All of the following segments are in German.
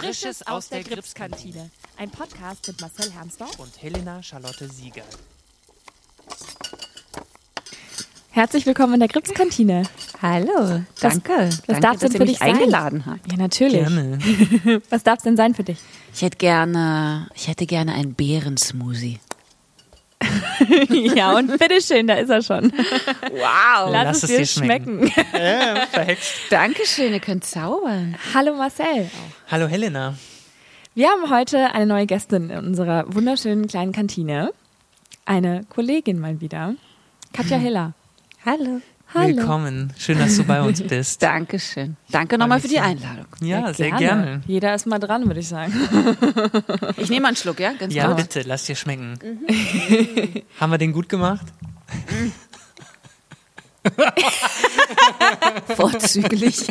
Frisches aus der Gripskantine. Ein Podcast mit Marcel Hermsdorf und Helena Charlotte Sieger. Herzlich willkommen in der Gripskantine. Hallo, danke. Was danke, darf denn für dich sein? eingeladen habt. Ja, natürlich. Gerne. Was darf es denn sein für dich? Ich hätte gerne, ich hätte gerne einen Beerensmoothie. ja, und bitteschön, da ist er schon. Wow. Lass, lass es es dir schmecken. schmecken. Ja, verhext. Dankeschön, ihr könnt zaubern. Hallo Marcel. Hallo Helena. Wir haben heute eine neue Gästin in unserer wunderschönen kleinen Kantine. Eine Kollegin mal wieder. Katja Hiller. Hallo. Hallo. Willkommen. Schön, dass du bei uns bist. Dankeschön. Danke nochmal für die sehr. Einladung. Ja, sehr gerne. Jeder ist mal dran, würde ich sagen. Ich nehme mal einen Schluck, ja? Ganz Ja, kurz. bitte, lass dir schmecken. Haben wir den gut gemacht? Vorzüglich.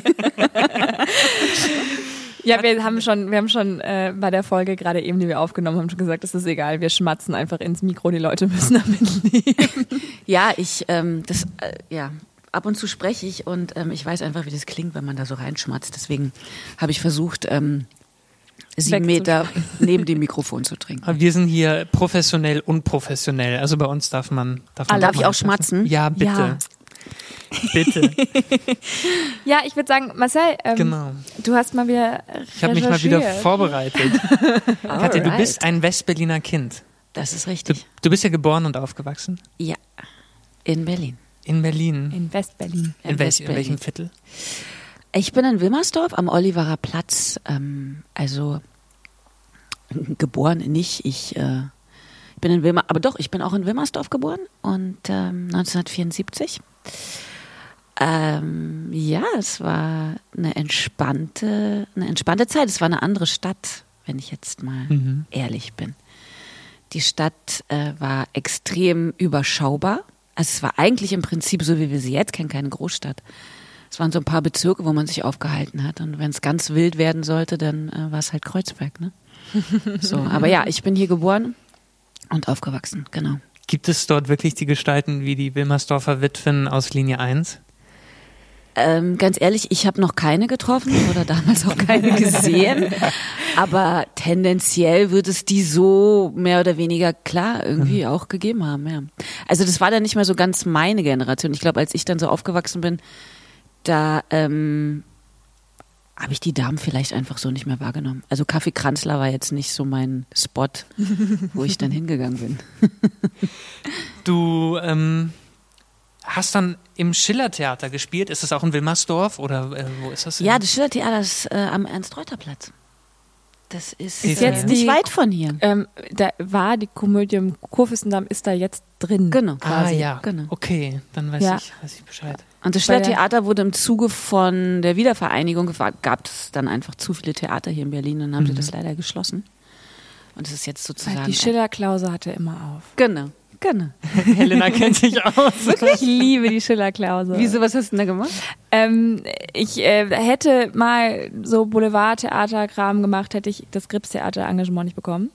Ja, wir haben schon, wir haben schon äh, bei der Folge gerade eben, die wir aufgenommen haben, schon gesagt, es ist egal, wir schmatzen einfach ins Mikro, die Leute müssen damit leben. Ja, ich, ähm, das, äh, ja, ab und zu spreche ich und ähm, ich weiß einfach, wie das klingt, wenn man da so reinschmatzt. Deswegen habe ich versucht, ähm, sieben Meter neben dem Mikrofon zu trinken. Aber wir sind hier professionell und professionell. Also bei uns darf man. Darf, man Darf ich auch schmatzen? Ja, bitte. Ja. Bitte. Ja, ich würde sagen, Marcel, ähm, Genau. du hast mal wieder Ich habe mich mal wieder vorbereitet. Katja, du bist ein Westberliner Kind. Das ist Du, richtig. du bist ja geboren und aufgewachsen. Ja, in Berlin. In Berlin. in Westberlin. In, in West-Berlin. welchem Viertel? Ich bin in Wilmersdorf am Oliverer Platz. Ähm, also geboren nicht. Ich äh, bin in Wilmer, aber doch, ich bin auch in Wilmersdorf geboren und ähm, 1974. Ähm, ja, es war eine entspannte, eine entspannte Zeit. Es war eine andere Stadt, wenn ich jetzt mal Mhm. ehrlich bin. Die Stadt äh, war extrem überschaubar. Also es war eigentlich im Prinzip so, wie wir sie jetzt kennen, keine Großstadt. Es waren so ein paar Bezirke, wo man sich aufgehalten hat. Und wenn es ganz wild werden sollte, dann äh, war es halt Kreuzberg. Ne? So, aber ja, ich bin hier geboren und aufgewachsen, genau. Gibt es dort wirklich die Gestalten wie die Wilmersdorfer Witwen aus Linie 1? Ähm, ganz ehrlich, ich habe noch keine getroffen oder damals auch keine gesehen. Aber tendenziell wird es die so mehr oder weniger klar irgendwie auch gegeben haben. Ja. Also das war dann nicht mehr so ganz meine Generation. Ich glaube, als ich dann so aufgewachsen bin, da ähm, habe ich die Damen vielleicht einfach so nicht mehr wahrgenommen. Also Kaffee Kranzler war jetzt nicht so mein Spot, wo ich dann hingegangen bin. Du ähm, hast dann im Schillertheater gespielt. Ist das auch in Wilmersdorf oder äh, wo ist das? Ja, das Schillertheater ist äh, am Ernst-Reuter-Platz. Das ist, Ist äh, jetzt nicht die- weit von hier. Ähm, da war die Komödie im Kurfürstendamm, ist da jetzt drin. Genau, Ah quasi. ja, Genau. okay, dann weiß, Ja. ich, weiß ich Bescheid. Und das Stadttheater wurde im Zuge von der Wiedervereinigung, gab es dann einfach zu viele Theater hier in Berlin und dann haben sie das leider geschlossen. Und es ist jetzt sozusagen. Die Schillerklause hatte immer auf. Genau, genau. Helena kennt sich aus. Ich liebe die Schillerklause. Wieso, was hast du denn da gemacht? Ähm, ich äh, hätte mal so Boulevardtheaterkram gemacht, hätte ich das Gripstheater-Engagement nicht bekommen.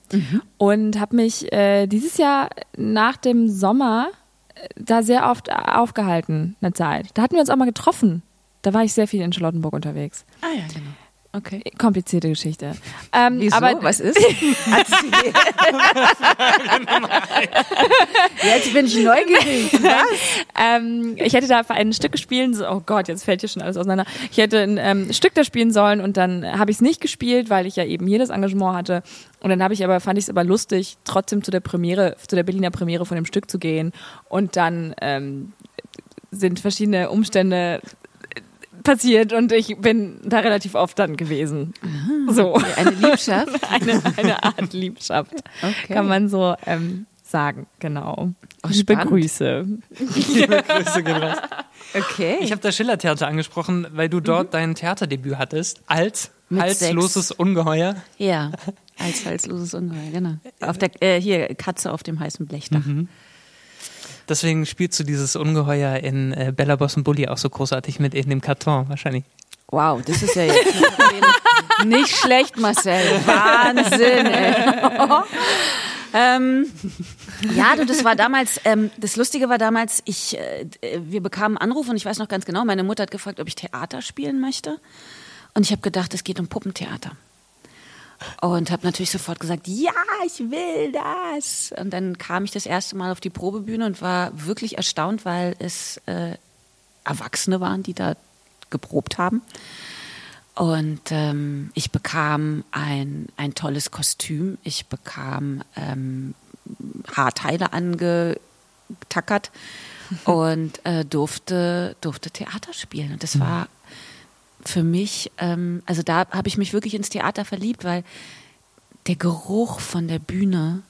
Und habe mich äh, dieses Jahr nach dem Sommer äh, da sehr oft aufgehalten, eine Zeit. Da hatten wir uns auch mal getroffen. Da war ich sehr viel in Charlottenburg unterwegs. Ah ja, genau. Okay. Komplizierte Geschichte. Ähm, Wieso? Aber was ist? Jetzt bin ich neugierig. ähm, ich hätte da ein Stück gespielt, so, oh Gott, jetzt fällt hier schon alles auseinander. Ich hätte ein ähm, Stück da spielen sollen und dann habe ich es nicht gespielt, weil ich ja eben hier das Engagement hatte. Und dann habe ich aber, fand ich es aber lustig, trotzdem zu der Premiere, zu der Berliner Premiere von dem Stück zu gehen. Und dann ähm, sind verschiedene Umstände passiert und ich bin da relativ oft dann gewesen. So. Eine Liebschaft. Eine, eine Art Liebschaft, Okay. kann man so ähm, sagen, genau. Oh, Liebe spannend. Grüße. Liebe Grüße gehen raus. Okay. Ich habe das Schillertheater angesprochen, weil du dort dein Theaterdebüt hattest als Mit halsloses Ungeheuer. ja, als halsloses Ungeheuer, genau. Auf der, äh, hier, Katze auf dem heißen Blechdach. Deswegen spielst du dieses Ungeheuer in äh, Bella Boss und Bully auch so großartig mit in dem Karton wahrscheinlich. Wow, das ist ja jetzt nicht schlecht, Marcel. Wahnsinn, ey. ähm, ja, du, das war damals, ähm, das Lustige war damals, ich, äh, wir bekamen einen Anruf und ich weiß noch ganz genau, meine Mutter hat gefragt, ob ich Theater spielen möchte. Und ich habe gedacht, es geht um Puppentheater. Und habe natürlich sofort gesagt, ja, ich will das. Und dann kam ich das erste Mal auf die Probebühne und war wirklich erstaunt, weil es äh, Erwachsene waren, die da geprobt haben. Und ähm, ich bekam ein, ein tolles Kostüm. Ich bekam ähm, Haarteile angetackert und äh, durfte, durfte Theater spielen. Und das war für mich, ähm, also da habe ich mich wirklich ins Theater verliebt, weil der Geruch von der Bühne,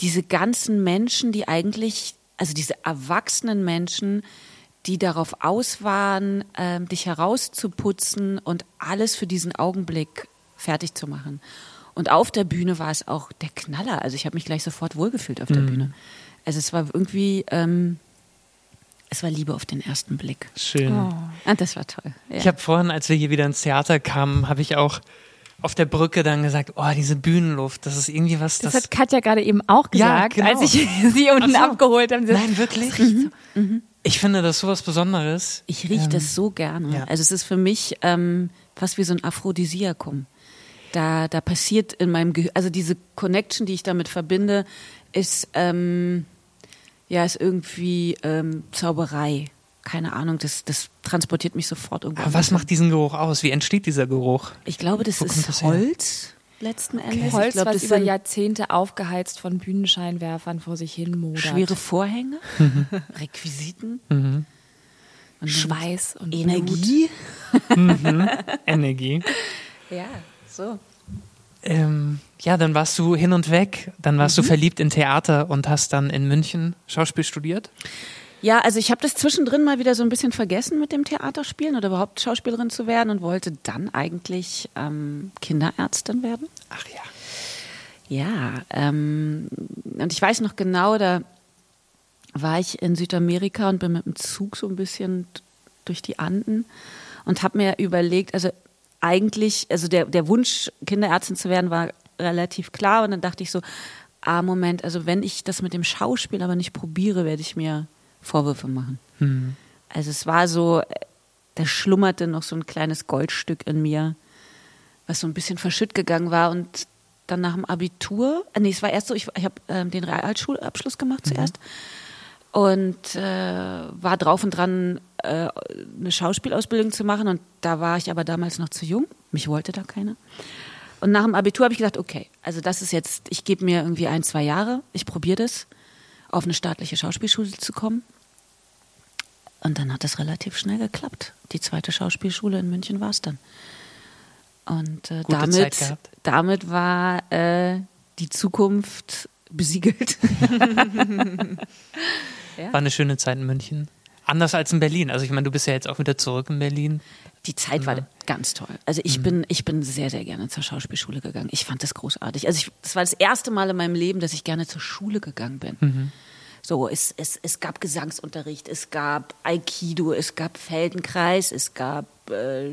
diese ganzen Menschen, die eigentlich, also diese erwachsenen Menschen, die darauf aus waren, ähm, dich herauszuputzen und alles für diesen Augenblick fertig zu machen. Und auf der Bühne war es auch der Knaller. Also ich habe mich gleich sofort wohlgefühlt auf der Bühne. Also es war irgendwie, ähm, es war Liebe auf den ersten Blick. Schön. Ah, das war toll. Ja. Ich habe vorhin, als wir hier wieder ins Theater kamen, habe ich auch auf der Brücke dann gesagt, oh, diese Bühnenluft, das ist irgendwie was, Das, das... hat Katja gerade eben auch Ja, gesagt, genau. als ich sie unten so. abgeholt habe. Nein, wirklich? Ich finde das sowas Besonderes. Ich rieche das so gerne. Ähm, ja. Also es ist für mich ähm, fast wie so ein Aphrodisiakum. Da, da passiert in meinem Gehirn, also diese Connection, die ich damit verbinde, ist, ähm, ja, ist irgendwie ähm, Zauberei. Keine Ahnung, das, das transportiert mich sofort irgendwo. Aber was hin. macht diesen Geruch aus? Wie entsteht dieser Geruch? Ich glaube, das ist das her? Holz letzten Endes. ich Holz, glaube, was das über Jahrzehnte aufgeheizt von Bühnenscheinwerfern vor sich hin modert. schwere Vorhänge, Mhm. Requisiten, und dann Schweiß und Blut. Energie. Energie. Ja, so. Ähm, ja, dann warst du hin und weg. Dann warst Mhm. du verliebt in Theater und hast dann in München Schauspiel studiert. Ja, also ich habe das zwischendrin mal wieder so ein bisschen vergessen mit dem Theaterspielen oder überhaupt Schauspielerin zu werden und wollte dann eigentlich ähm, Kinderärztin werden. Ach ja. Ja, ähm, und ich weiß noch genau, da war ich in Südamerika und bin mit dem Zug so ein bisschen durch die Anden und habe mir überlegt, also eigentlich, also der, der Wunsch, Kinderärztin zu werden, war relativ klar. Und dann dachte ich so, ah, Moment, also wenn ich das mit dem Schauspiel aber nicht probiere, werde ich mir Vorwürfe machen. Also es war so, da schlummerte noch so ein kleines Goldstück in mir, was so ein bisschen verschütt gegangen war. Und dann nach dem Abitur, äh, nee, es war erst so, ich, ich habe ähm, den Realschulabschluss gemacht zuerst und äh, war drauf und dran, äh, eine Schauspielausbildung zu machen und da war ich aber damals noch zu jung, mich wollte da keiner. Und nach dem Abitur habe ich gedacht, okay, also das ist jetzt, ich gebe mir irgendwie ein, zwei Jahre, ich probiere das, auf eine staatliche Schauspielschule zu kommen. Und dann hat das relativ schnell geklappt. Die zweite Schauspielschule in München war es dann. Und äh, damit, damit war äh, die Zukunft besiegelt. War eine schöne Zeit in München. Anders als in Berlin. Also ich meine, du bist ja jetzt auch wieder zurück in Berlin. Die Zeit war ganz toll. Also ich Mhm. bin, ich bin sehr, sehr gerne zur Schauspielschule gegangen. Ich fand das großartig. Also ich, das war das erste Mal in meinem Leben, dass ich gerne zur Schule gegangen bin. Mhm. So, es, es, es gab Gesangsunterricht, es gab Aikido, es gab Feldenkreis, es gab äh,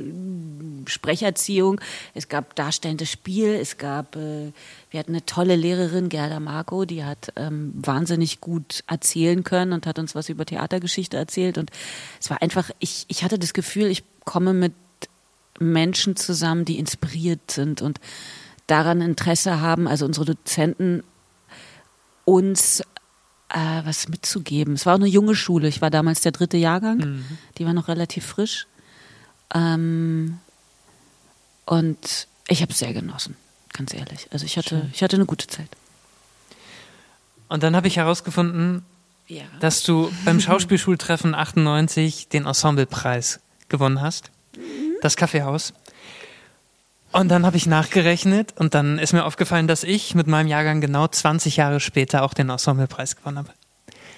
Sprecherziehung, es gab darstellendes Spiel, es gab, äh, wir hatten eine tolle Lehrerin, Gerda Marco, die hat ähm, wahnsinnig gut erzählen können und hat uns was über Theatergeschichte erzählt. Und es war einfach, ich, ich hatte das Gefühl, ich komme mit Menschen zusammen, die inspiriert sind und daran Interesse haben, also unsere Dozenten uns äh, was mitzugeben. Es war auch eine junge Schule. Ich war damals der dritte Jahrgang. Die war noch relativ frisch. Ähm, und ich habe es sehr genossen, ganz ehrlich. Also ich hatte, ich hatte eine gute Zeit. Und dann habe ich herausgefunden, Ja. dass du beim Schauspielschultreffen 98 den Ensemblepreis gewonnen hast. Das Kaffeehaus. Und dann habe ich nachgerechnet und dann ist mir aufgefallen, dass ich mit meinem Jahrgang genau 20 Jahre später auch den Ensemblepreis gewonnen habe.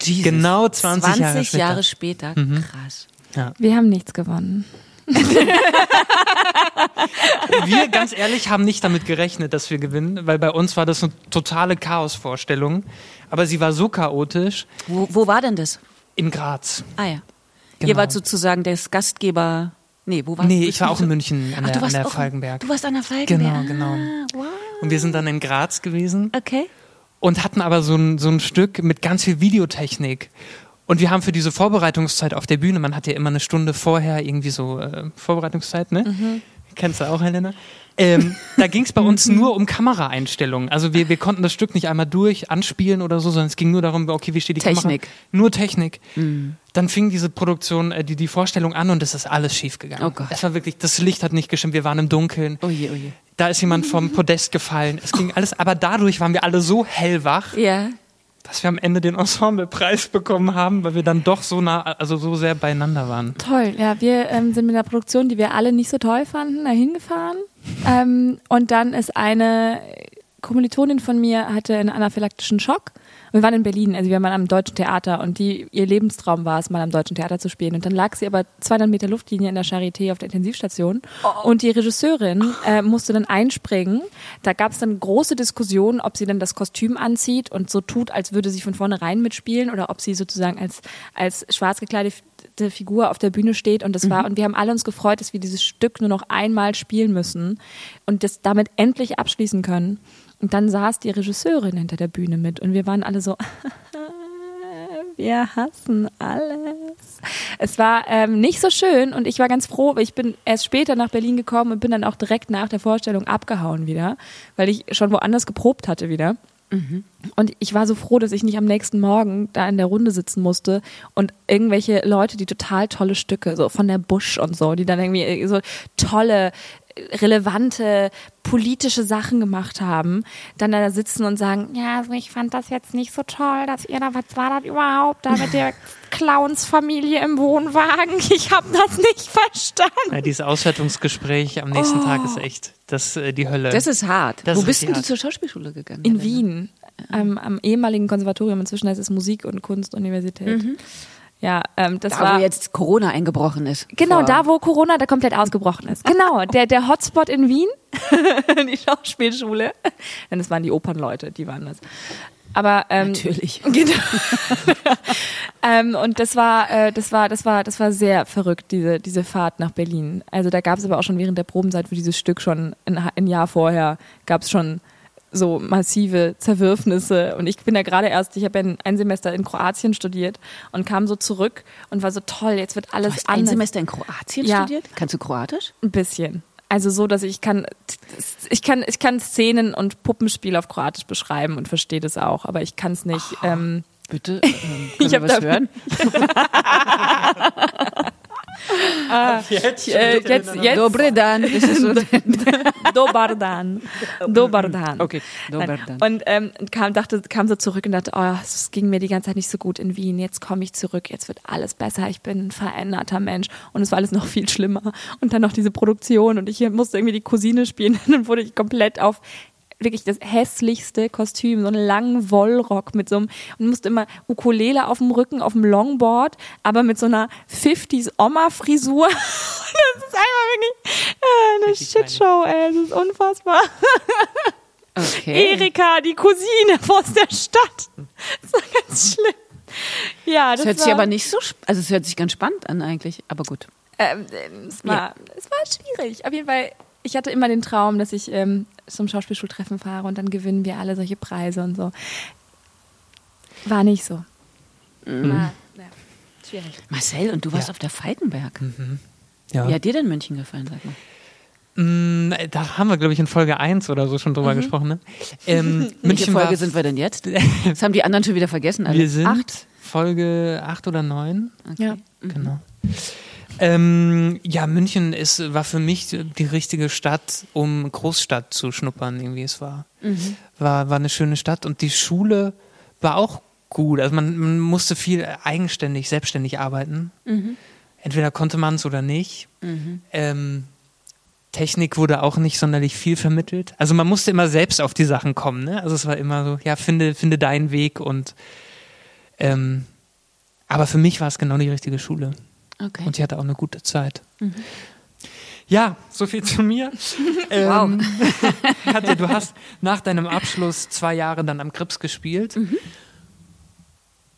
Jesus. Genau 20 Jahre 20 später. Jahre später. Krass. Wir haben nichts gewonnen. Wir, ganz ehrlich, haben nicht damit gerechnet, dass wir gewinnen, weil bei uns war das eine totale Chaosvorstellung. Aber sie war so chaotisch Wo, wo war denn das? in Graz. Ah ja. Genau. Ihr wart sozusagen das Gastgeber. Nee, wo war Nee, ich war auch in München an Ach, der, an der auch, Falkenberg. Du warst an der Falkenberg. Genau, genau. Ah, wow. Und wir sind dann in Graz gewesen Okay. und hatten aber so ein, so ein Stück mit ganz viel Videotechnik. Und wir haben für diese Vorbereitungszeit auf der Bühne, man hat ja immer eine Stunde vorher irgendwie so äh, Vorbereitungszeit, ne? Kennst du auch, Helena? Ähm, da ging es bei uns nur um Kameraeinstellungen. Also wir, wir konnten das Stück nicht einmal durch anspielen oder so, sondern es ging nur darum, okay, wie steht die Technik. Kamera? Nur Technik. Dann fing diese Produktion, äh, die, die Vorstellung an und es ist alles schief gegangen. Oh Gott. Es war wirklich, das Licht hat nicht gestimmt, wir waren im Dunkeln. Oh je, oh je. Da ist jemand vom Podest gefallen. Es ging alles, aber dadurch waren wir alle so hellwach, Ja. Dass wir am Ende den Ensemblepreis bekommen haben, weil wir dann doch so nah, also so sehr beieinander waren. Toll, ja, wir ähm, sind mit einer Produktion, die wir alle nicht so toll fanden, dahin gefahren. Ähm, und dann ist eine Kommilitonin von mir hatte einen anaphylaktischen Schock. Wir waren in Berlin, also wir waren am Deutschen Theater und die, ihr Lebenstraum war es, mal am Deutschen Theater zu spielen. Und dann lag sie aber 200 Meter Luftlinie in der Charité auf der Intensivstation und die Regisseurin äh, musste dann einspringen. Da gab es dann große Diskussionen, ob sie dann das Kostüm anzieht und so tut, als würde sie von vornherein mitspielen oder ob sie sozusagen als, als schwarz gekleidete Figur auf der Bühne steht und das war und wir haben alle uns gefreut, dass wir dieses Stück nur noch einmal spielen müssen und das damit endlich abschließen können. Und dann saß die Regisseurin hinter der Bühne mit und wir waren alle so, wir hassen alles. Es war ähm, nicht so schön und ich war ganz froh, weil ich bin erst später nach Berlin gekommen und bin dann auch direkt nach der Vorstellung abgehauen wieder, weil ich schon woanders geprobt hatte wieder. Und ich war so froh, dass ich nicht am nächsten Morgen da in der Runde sitzen musste und irgendwelche Leute, die total tolle Stücke, so von der Busch und so, die dann irgendwie so tolle, relevante politische Sachen gemacht haben, dann da sitzen und sagen, ja, also ich fand das jetzt nicht so toll, dass ihr da, was war das überhaupt, da mit der Clownsfamilie im Wohnwagen, ich habe das nicht verstanden. Ja, dieses Auswertungsgespräch am nächsten Tag ist echt das, äh, die Hölle. Das ist hart. Das Wo ist bist denn du zur Schauspielschule gegangen? In Helena? Wien, ähm, am ehemaligen Konservatorium, inzwischen heißt es Musik- und Kunstuniversität. Ja, ähm, das Da, war wo jetzt Corona eingebrochen ist. genau Vor- da, wo Corona da komplett ausgebrochen ist. Genau, der der Hotspot in Wien, die Schauspielschule. Denn das waren die Opernleute, die waren das. Aber ähm, Natürlich. Genau. ähm, und das war, äh, das war, das war, das war sehr verrückt, diese, diese Fahrt nach Berlin. Also da gab es aber auch schon während der Probenzeit für dieses Stück schon ein, ein Jahr vorher gab es schon so massive Zerwürfnisse und ich bin ja gerade erst, ich habe ja ein, ein Semester in Kroatien studiert und kam so zurück und war so toll, jetzt wird Du alles hast ein anders. Semester in Kroatien Ja. studiert? Kannst du Kroatisch? Ein bisschen. Also so, dass ich kann, ich kann, ich kann Szenen und Puppenspiel auf Kroatisch beschreiben und verstehe das auch, aber ich kann es nicht. Ähm, Bitte? Ähm, Ich wir hab was da- jetzt, äh, jetzt, jetzt, Dobre dan. So. Dobar dan. Dobar dan. Okay, Nein. dan. Und ähm, kam, dachte, kam so zurück und dachte, oh, es ging mir die ganze Zeit nicht so gut in Wien. Jetzt komme ich zurück, jetzt wird alles besser. Ich bin ein veränderter Mensch. Und es war alles noch viel schlimmer. Und dann noch diese Produktion und ich musste irgendwie die Cousine spielen. Und dann wurde ich komplett auf wirklich das hässlichste Kostüm, so einen langen Wollrock mit so einem, und musste immer Ukulele auf dem Rücken, auf dem Longboard, aber mit so einer 50s Oma-Frisur. Das ist einfach wirklich äh, eine Shitshow, ey. Das ist unfassbar. Okay. Erika, die Cousine aus der Stadt. Das war ganz schlimm. Ja, das, Das hört war, sich aber nicht so, also es hört sich ganz spannend an eigentlich, aber gut. Ähm, es, war, es war schwierig. Auf jeden Fall, ich hatte immer den Traum, dass ich ähm, zum Schauspielschultreffen fahre und dann gewinnen wir alle solche Preise und so. War nicht so. Mhm. War, ja, schwierig. Marcel, und du warst Ja. auf der Falkenberg. Ja. Wie hat dir denn München gefallen, sag mal? Mm, Da haben wir, glaube ich, in Folge 1 oder so schon drüber gesprochen. Ne? Ähm, Welche Folge sind wir denn jetzt? Das haben die anderen schon wieder vergessen. Alle. wir sind Acht? Folge 8 oder 9. Ja. Genau. Ähm, ja, München ist, war für mich die richtige Stadt, um Großstadt zu schnuppern, irgendwie. Es war, war, war eine schöne Stadt und die Schule war auch gut. Also man, man musste viel eigenständig, selbstständig arbeiten. Entweder konnte man es oder nicht. Ähm, Technik wurde auch nicht sonderlich viel vermittelt. Also man musste immer selbst auf die Sachen kommen. Ne? Also es war immer so, ja, finde, finde deinen Weg und ähm, aber für mich war es genau die richtige Schule. Okay. Und ich hatte auch eine gute Zeit. Ja, so viel zu mir. Wow. ähm, Katja, du hast nach deinem Abschluss zwei Jahre dann am Krips gespielt.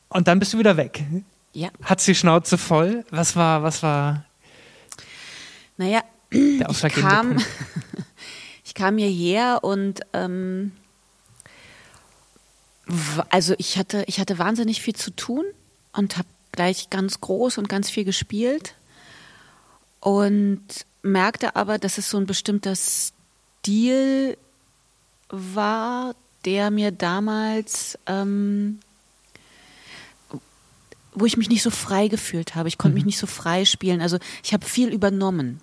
Und dann bist du wieder weg. Ja. Hat's die Schnauze voll? Was war, was war Naja, der ich kam, ich kam hierher und ähm, also ich hatte, ich hatte wahnsinnig viel zu tun und habe gleich ganz groß und ganz viel gespielt. Und merkte aber, dass es so ein bestimmter Stil war, der mir damals, ähm, wo ich mich nicht so frei gefühlt habe. Ich konnte mich nicht so frei spielen. Also ich habe viel übernommen.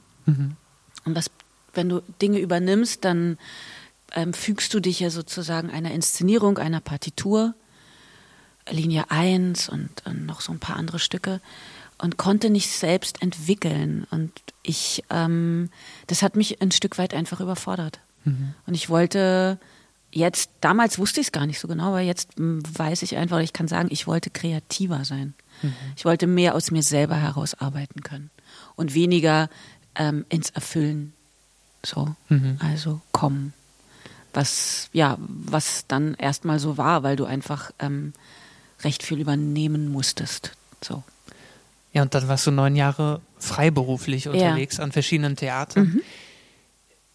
Und was, wenn du Dinge übernimmst, dann ähm, fügst du dich ja sozusagen einer Inszenierung, einer Partitur, Linie 1 und, und noch so ein paar andere Stücke und konnte nicht selbst entwickeln. Und ich, ähm, das hat mich ein Stück weit einfach überfordert. Und ich wollte jetzt, damals wusste ich es gar nicht so genau, aber jetzt mm, weiß ich einfach, ich kann sagen, ich wollte kreativer sein. Ich wollte mehr aus mir selber herausarbeiten können und weniger ähm, ins Erfüllen. So, also kommen. Was, ja, was dann erstmal so war, weil du einfach ähm, recht viel übernehmen musstest. So. Ja, und dann warst du neun Jahre freiberuflich unterwegs an verschiedenen Theatern.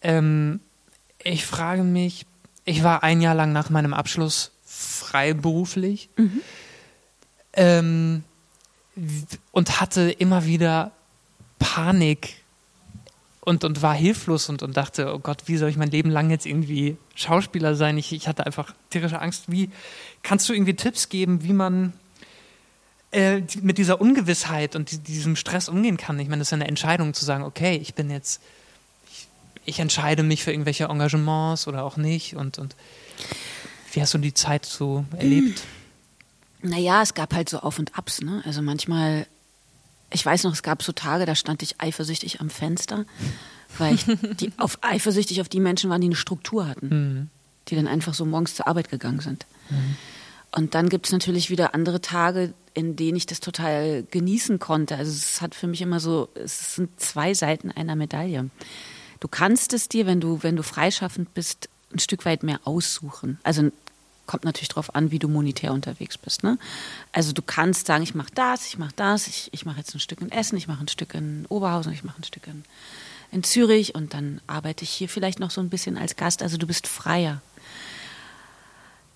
Ähm, ich frage mich, ich war ein Jahr lang nach meinem Abschluss freiberuflich ähm, w- und hatte immer wieder Panik und, und war hilflos und, und dachte, oh Gott, wie soll ich mein Leben lang jetzt irgendwie Schauspieler sein? Ich, ich hatte einfach tierische Angst. Wie kannst du irgendwie Tipps geben, wie man äh, mit dieser Ungewissheit und die, diesem Stress umgehen kann? Ich meine, das ist ja eine Entscheidung zu sagen, okay, ich bin jetzt, ich, ich entscheide mich für irgendwelche Engagements oder auch nicht und, und wie hast du die Zeit so erlebt? Naja, es gab halt so Auf und Abs, ne? Also manchmal, ich weiß noch, es gab so Tage, da stand ich eifersüchtig am Fenster, weil ich die, auf, eifersüchtig auf die Menschen waren, die eine Struktur hatten, die dann einfach so morgens zur Arbeit gegangen sind. Und dann gibt es natürlich wieder andere Tage, in denen ich das total genießen konnte. Also es hat für mich immer so, es sind zwei Seiten einer Medaille. Du kannst es dir, wenn du, wenn du freischaffend bist, ein Stück weit mehr aussuchen. Also kommt natürlich darauf an, wie du monetär unterwegs bist. Ne? Also du kannst sagen, ich mache das, ich mache das, ich, ich mache jetzt ein Stück in Essen, ich mache ein Stück in Oberhausen, ich mache ein Stück in, in Zürich und dann arbeite ich hier vielleicht noch so ein bisschen als Gast. Also du bist freier.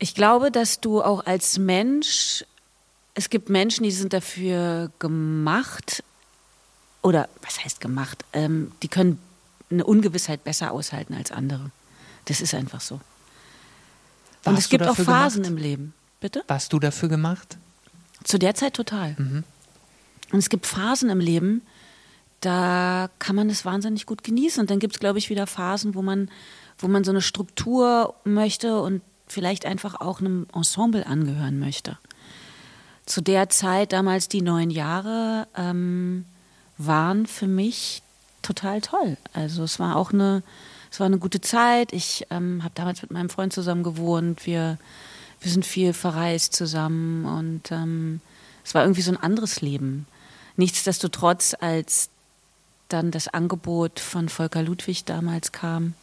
Ich glaube, dass du auch als Mensch, es gibt Menschen, die sind dafür gemacht, oder was heißt gemacht, ähm, die können eine Ungewissheit besser aushalten als andere. Das ist einfach so. Und Warst es du gibt auch Phasen gemacht? im Leben. Bitte? Warst du dafür gemacht? Zu der Zeit total. Und es gibt Phasen im Leben, da kann man es wahnsinnig gut genießen. Und dann gibt es, glaube ich, wieder Phasen, wo man, wo man so eine Struktur möchte und vielleicht einfach auch einem Ensemble angehören möchte. Zu der Zeit, damals die neun Jahre, ähm, waren für mich total toll. Also es war auch eine, es war eine gute Zeit. Ich ähm, habe damals mit meinem Freund zusammen gewohnt. Wir, wir sind viel verreist zusammen und ähm, es war irgendwie so ein anderes Leben. Nichtsdestotrotz, als dann das Angebot von Volker Ludwig damals kam,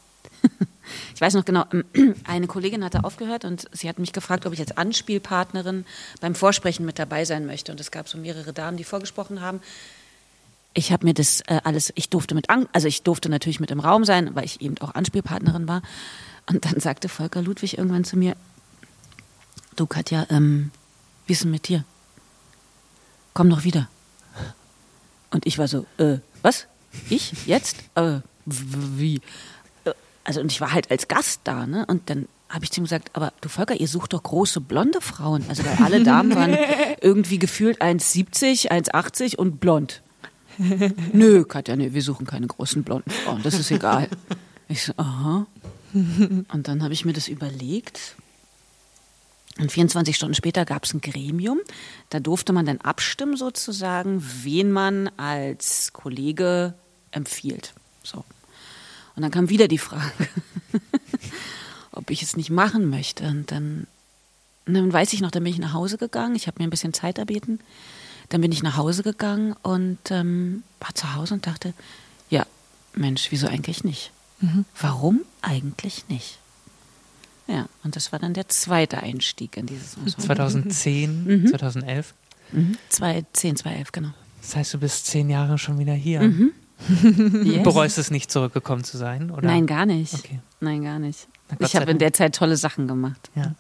ich weiß noch genau, eine Kollegin hatte aufgehört und sie hat mich gefragt, ob ich als Anspielpartnerin beim Vorsprechen mit dabei sein möchte. Und es gab so mehrere Damen, die vorgesprochen haben. Ich habe mir das äh, alles, ich durfte mit, an, also ich durfte natürlich mit im Raum sein, weil ich eben auch Anspielpartnerin war. Und dann sagte Volker Ludwig irgendwann zu mir, du Katja, ähm, wie ist denn mit dir? Komm doch wieder. Und ich war so, äh, was? Ich? Jetzt? Äh, wie? Also, und ich war halt als Gast da, ne? Und dann habe ich zu ihm gesagt, aber du Volker, ihr sucht doch große blonde Frauen. Also, weil alle Damen waren irgendwie gefühlt 1,70, 1,80 und blond. Nö, Katja, nee, wir suchen keine großen blonden Frauen, das ist egal. Ich so, aha. Und dann habe ich mir das überlegt. Und 24 Stunden später gab es ein Gremium. Da durfte man dann abstimmen, sozusagen, wen man als Kollege empfiehlt. So. Und dann kam wieder die Frage, ob ich es nicht machen möchte. Und dann, und dann weiß ich noch, dann bin ich nach Hause gegangen. Ich habe mir ein bisschen Zeit erbeten. Dann bin ich nach Hause gegangen und ähm, war zu Hause und dachte, ja, Mensch, wieso eigentlich nicht? Warum eigentlich nicht? Ja, und das war dann der zweite Einstieg in dieses Ensemble. 2010, 2011. Mhm. 2010, 2011, genau. Das heißt, du bist zehn Jahre schon wieder hier. Mhm. Yes. Bereust es nicht, zurückgekommen zu sein? Oder? Nein, gar nicht. Okay. Nein, gar nicht. Ich habe in der Zeit tolle Sachen gemacht. Ja.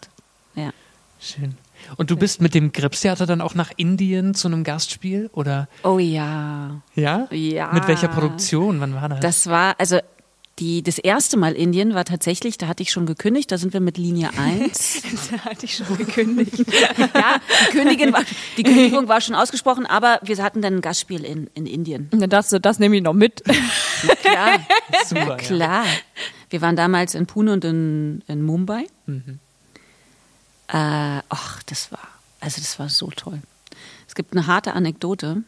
Ja. Schön. Und du bist mit dem Gripstheater dann auch nach Indien zu einem Gastspiel? Oder? Oh ja. Ja? Ja. Mit welcher Produktion? Wann war das? Das war, also die, das erste Mal Indien war tatsächlich, da hatte ich schon gekündigt, da sind wir mit Linie 1. Da hatte ich schon gekündigt. ja, die, Königin war, die Kündigung war schon ausgesprochen, aber wir hatten dann ein Gastspiel in, in Indien. Und dann dachtest du, das nehme ich noch mit. Klar, Super. Ja. klar. Wir waren damals in Pune und in, in Mumbai. Äh, ach, das war, also das war so toll. Es gibt eine harte Anekdote.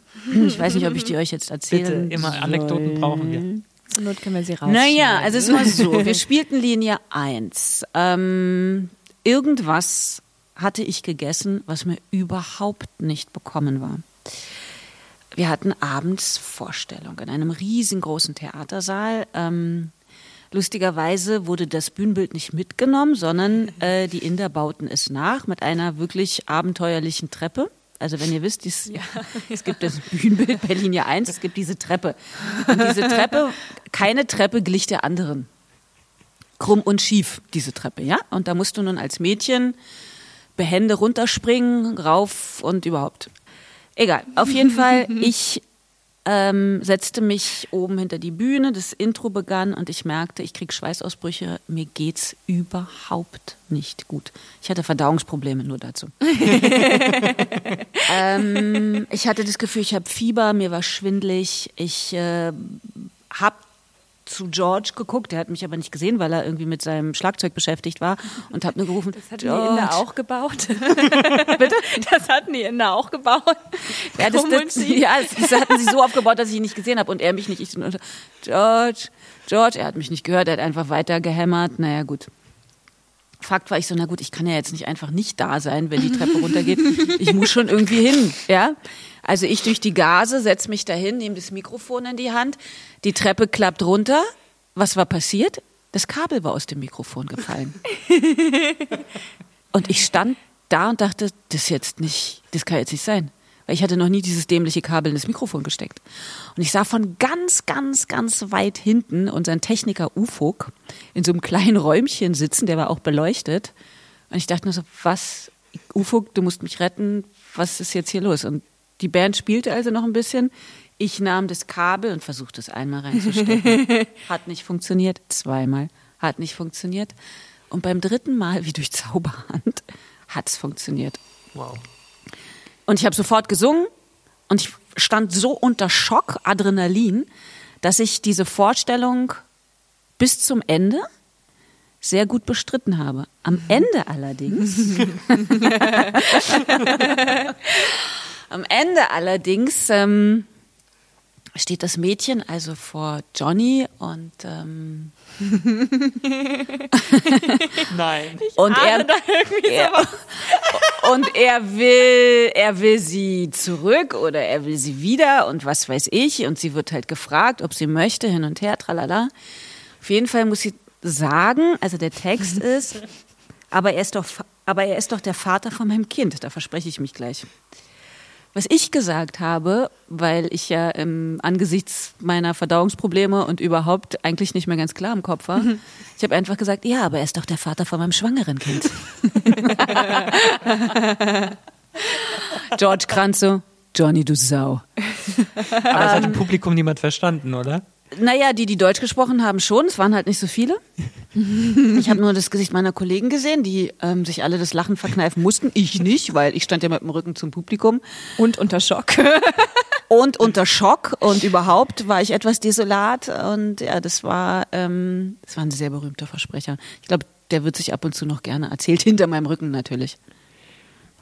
Ich weiß nicht, ob ich die euch jetzt Bitte, erzählen immer Anekdoten brauchen wir. Zur Not können wir sie raus. Naja, also es war so, wir spielten Linie 1. Ähm, irgendwas hatte ich gegessen, was mir überhaupt nicht bekommen war. Wir hatten abends Vorstellung in einem riesengroßen Theatersaal. Ähm, lustigerweise wurde das Bühnenbild nicht mitgenommen, sondern äh, die Inder bauten es nach mit einer wirklich abenteuerlichen Treppe. Also wenn ihr wisst, dies, es gibt das Bühnenbild bei Linie 1, es gibt diese Treppe. Und diese Treppe, keine Treppe glich der anderen. Krumm und schief, diese Treppe, ja? Und da musst du nun als Mädchen behende runterspringen, rauf und überhaupt. Egal. Auf jeden Fall, ich ähm, setzte mich oben hinter die Bühne, das Intro begann und ich merkte, ich krieg Schweißausbrüche, mir geht's überhaupt nicht gut. Ich hatte Verdauungsprobleme nur dazu. ähm, ich hatte das Gefühl, ich habe Fieber, mir war schwindlig, ich äh, habe zu George geguckt, der hat mich aber nicht gesehen, weil er irgendwie mit seinem Schlagzeug beschäftigt war und habe nur gerufen, Das hatten die Inder auch gebaut. Bitte? Das hatten die Inder auch gebaut. Ja, das, das, ja, das hatten sie so aufgebaut, dass ich ihn nicht gesehen habe und er mich nicht. Ich George, George, er hat mich nicht gehört, er hat einfach weiter gehämmert. Naja, gut. Fakt war ich so, na gut, ich kann ja jetzt nicht einfach nicht da sein, wenn die Treppe runtergeht. Ich muss schon irgendwie hin, ja. Also ich durch die Gase, setz mich dahin, nehme das Mikrofon in die Hand, die Treppe klappt runter. Was war passiert? Das Kabel war aus dem Mikrofon gefallen. Und ich stand da und dachte, das jetzt nicht, das kann jetzt nicht sein. Weil ich hatte noch nie dieses dämliche Kabel in das Mikrofon gesteckt. Und ich sah von ganz, ganz, ganz weit hinten unseren Techniker Ufuk in so einem kleinen Räumchen sitzen, der war auch beleuchtet. Und ich dachte nur so, was, Ufuk, du musst mich retten, was ist jetzt hier los? Und die Band spielte also noch ein bisschen. Ich nahm das Kabel und versuchte es einmal reinzustecken. Hat nicht funktioniert. Zweimal. Hat nicht funktioniert. Und beim dritten Mal, wie durch Zauberhand, hat es funktioniert. Wow. Und ich habe sofort gesungen und ich stand so unter Schock, Adrenalin, dass ich diese Vorstellung bis zum Ende sehr gut bestritten habe. Am Ende allerdings. am Ende allerdings ähm, steht das Mädchen also vor Johnny und ähm, Nein. und er, er und er will er will sie zurück oder er will sie wieder und was weiß ich und sie wird halt gefragt, ob sie möchte hin und her tralala. Auf jeden Fall muss sie sagen, also der Text ist, aber er ist doch aber er ist doch der Vater von meinem Kind, da verspreche ich mich gleich. Was ich gesagt habe, weil ich ja ähm, angesichts meiner Verdauungsprobleme und überhaupt eigentlich nicht mehr ganz klar im Kopf war, ich habe einfach gesagt, ja, aber er ist doch der Vater von meinem schwangeren Kind. George Kranz so, Johnny, du Sau. Aber das hat im Publikum niemand verstanden, oder? Naja, die, die Deutsch gesprochen haben, schon. Es waren halt nicht so viele. Ich habe nur das Gesicht meiner Kollegen gesehen, die ähm, sich alle das Lachen verkneifen mussten. Ich nicht, weil ich stand ja mit dem Rücken zum Publikum. Und unter Schock. Und unter Schock und überhaupt war ich etwas desolat. Und ja, das war, ähm, das war ein sehr berühmter Versprecher. Ich glaube, der wird sich ab und zu noch gerne erzählt, hinter meinem Rücken natürlich.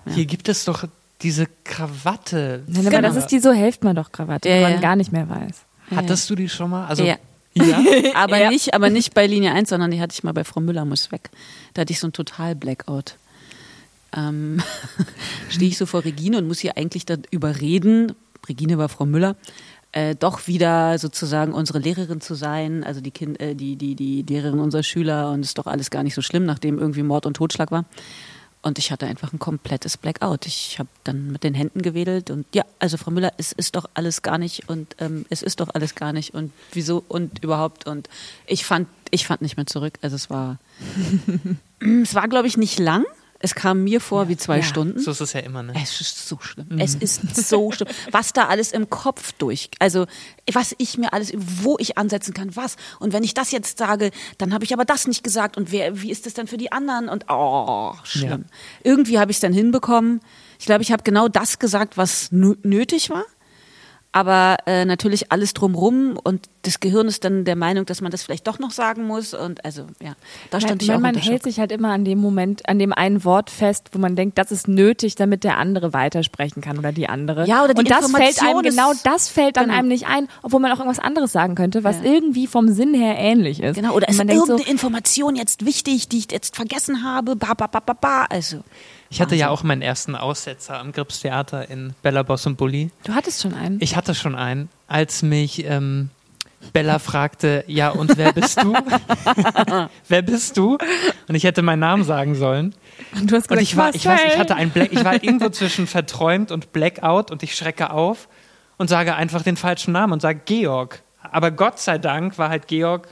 Hier gibt es doch diese Krawatte. Nein, aber das ist die so helft man doch Krawatte, Ja, die man ja. gar nicht mehr weiß. Hattest du die schon mal? Also, Ja. ja? Aber Ja. nicht, aber nicht bei Linie 1, sondern die hatte ich mal bei Frau Müller muss weg. Da hatte ich so ein total Blackout. Ähm, stehe ich so vor Regine und muss sie eigentlich da überreden, Regine war Frau Müller, äh, doch wieder sozusagen unsere Lehrerin zu sein, also die, kind, äh, die, die, die Lehrerin unserer Schüler und es ist doch alles gar nicht so schlimm, nachdem irgendwie Mord und Totschlag war. Und ich hatte einfach ein komplettes Blackout. Ich habe dann mit den Händen gewedelt und ja, also Frau Müller, es ist doch alles gar nicht und ähm, es ist doch alles gar nicht und wieso und überhaupt und ich fand, ich fand nicht mehr zurück. Also es war, es war glaube ich nicht lang. Es kam mir vor wie zwei Ja. Stunden. So ist es ja immer, ne? Es ist so schlimm. Es ist so schlimm. Was da alles im Kopf durch, also was ich mir alles, wo ich ansetzen kann, was. Und wenn ich das jetzt sage, dann habe ich aber das nicht gesagt. Und wer, wie ist das dann für die anderen? Und oh, schlimm. Irgendwie habe ich es dann hinbekommen. Ich glaube, ich habe genau das gesagt, was nö- nötig war. Aber äh, natürlich alles drumrum und das Gehirn ist dann der Meinung, dass man das vielleicht doch noch sagen muss. Und also, ja, da stand ich man, auch man unter hält Schock. sich halt immer an dem Moment, an dem einen Wort fest, wo man denkt, das ist nötig, damit der andere weitersprechen kann oder die andere. Ja, oder die Und das fällt einem genau, das fällt dann Genau. einem nicht ein, obwohl man auch irgendwas anderes sagen könnte, was Ja. irgendwie vom Sinn her ähnlich ist. Genau, oder ist man denkt so, irgendeine Information jetzt wichtig, die ich jetzt vergessen habe? Ba, ba, ba, ba, ba. Also, Ich hatte ja auch meinen ersten Aussetzer am Gripstheater in Bella Boss und Bulli. du hattest schon einen. Ich hatte schon einen, als mich ähm, Bella fragte, ja, und wer bist du? wer bist du? Und ich hätte meinen Namen sagen sollen. Und du hast Und gesagt, ich war, ich weiß, ich hatte ein Black, ich war irgendwo zwischen verträumt und Blackout und ich schrecke auf und sage einfach den falschen Namen und sage Georg. Aber Gott sei Dank war halt Georg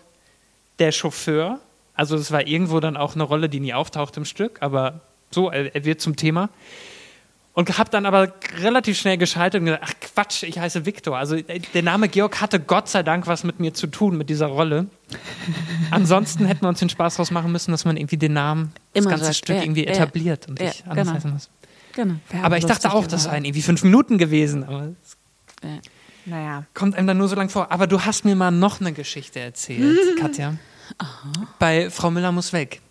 der Chauffeur. Also es war irgendwo dann auch eine Rolle, die nie auftaucht im Stück, aber so, er wird zum Thema. Und habe dann aber relativ schnell geschaltet und gesagt, ach Quatsch, ich heiße Viktor. Also äh, der Name Georg hatte Gott sei Dank was mit mir zu tun, mit dieser Rolle. Ansonsten hätten wir uns den Spaß draus machen müssen, dass man irgendwie den Namen, Immer das ganze sagt, Stück ja, irgendwie ja, etabliert und ja, ich anders genau. heißen muss. genau. Aber ich dachte auch, das seien irgendwie fünf Minuten gewesen. Aber es Naja. kommt einem dann nur so lang vor. Aber du hast mir mal noch eine Geschichte erzählt, Katja. Bei Frau Müller muss weg.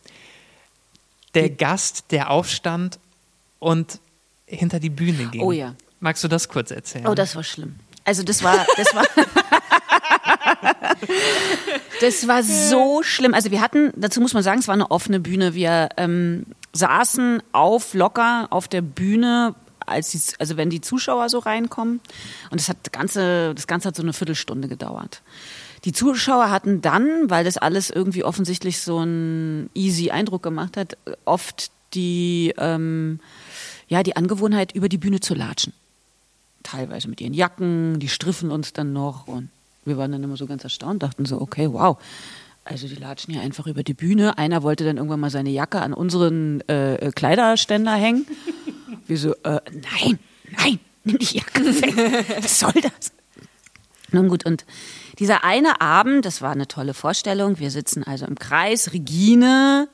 Der Gast, der aufstand und hinter die Bühne ging. Oh ja. Magst du das kurz erzählen? Oh, das war schlimm. Also das war, das war, das war so schlimm. Also wir hatten, dazu muss man sagen, es war eine offene Bühne. Wir ähm, saßen auf locker auf der Bühne, als die, also wenn die Zuschauer so reinkommen. Und das hat das ganze, das ganze hat so eine Viertelstunde gedauert. Die Zuschauer hatten dann, weil das alles irgendwie offensichtlich so einen easy Eindruck gemacht hat, oft die, ähm, ja, die Angewohnheit, über die Bühne zu latschen teilweise mit ihren Jacken, die striffen uns dann noch und wir waren dann immer so ganz erstaunt, dachten so, okay, wow. Also die latschen ja einfach über die Bühne. Einer wollte dann irgendwann mal seine Jacke an unseren äh, Kleiderständer hängen. Wir so, äh, nein, nein, nimm die Jacke weg. Was soll das? Nun gut, und dieser eine Abend, das war eine tolle Vorstellung. Wir sitzen also im Kreis. Regine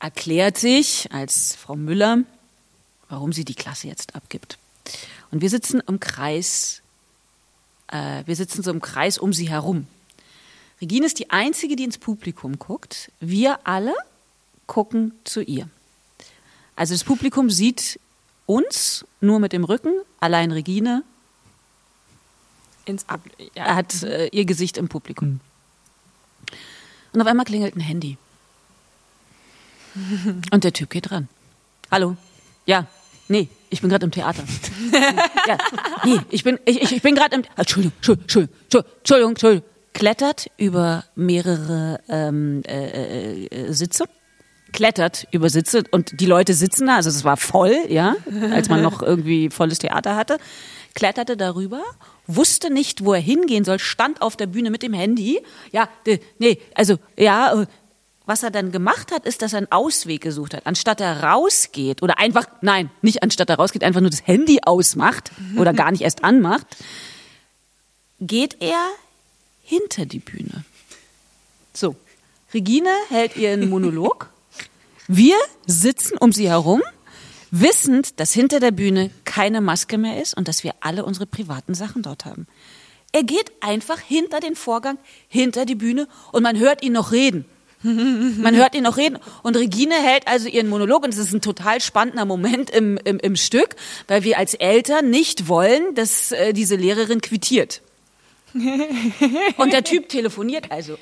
erklärt sich als Frau Müller, warum sie die Klasse jetzt abgibt. Und wir sitzen im Kreis, äh, wir sitzen so im Kreis um sie herum. Regine ist die Einzige, die ins Publikum guckt. Wir alle gucken zu ihr. Also das Publikum sieht uns nur mit dem Rücken, allein Regine ja. hat äh, ihr Gesicht im Publikum. Und auf einmal klingelt ein Handy. Und der Typ geht ran. Hallo? Ja. Nee, ich bin gerade im Theater. ja. Nee, ich bin, ich, ich, bin gerade im. Entschuldigung, Entschuldigung, Entschuldigung, Entschuldigung, Entschuldigung. Klettert über mehrere ähm, äh, äh, Sitze. Klettert über Sitze und die Leute sitzen da, also es war voll, ja, als man noch irgendwie volles Theater hatte. Kletterte darüber, wusste nicht, wo er hingehen soll, stand auf der Bühne mit dem Handy. Ja, nee, also ja, äh, was er dann gemacht hat, ist, dass er einen Ausweg gesucht hat. Anstatt er rausgeht oder einfach, nein, nicht anstatt er rausgeht, einfach nur das Handy ausmacht oder gar nicht erst anmacht, geht er hinter die Bühne. So, Regine hält ihren Monolog. Wir sitzen um sie herum, wissend, dass hinter der Bühne keine Maske mehr ist und dass wir alle unsere privaten Sachen dort haben. Er geht einfach hinter den Vorgang, hinter die Bühne und man hört ihn noch reden. Man hört ihn noch reden. Und Regine hält also ihren Monolog und es ist ein total spannender Moment im, im, im Stück, weil wir als Eltern nicht wollen, dass äh, diese Lehrerin quittiert. Und der Typ telefoniert also.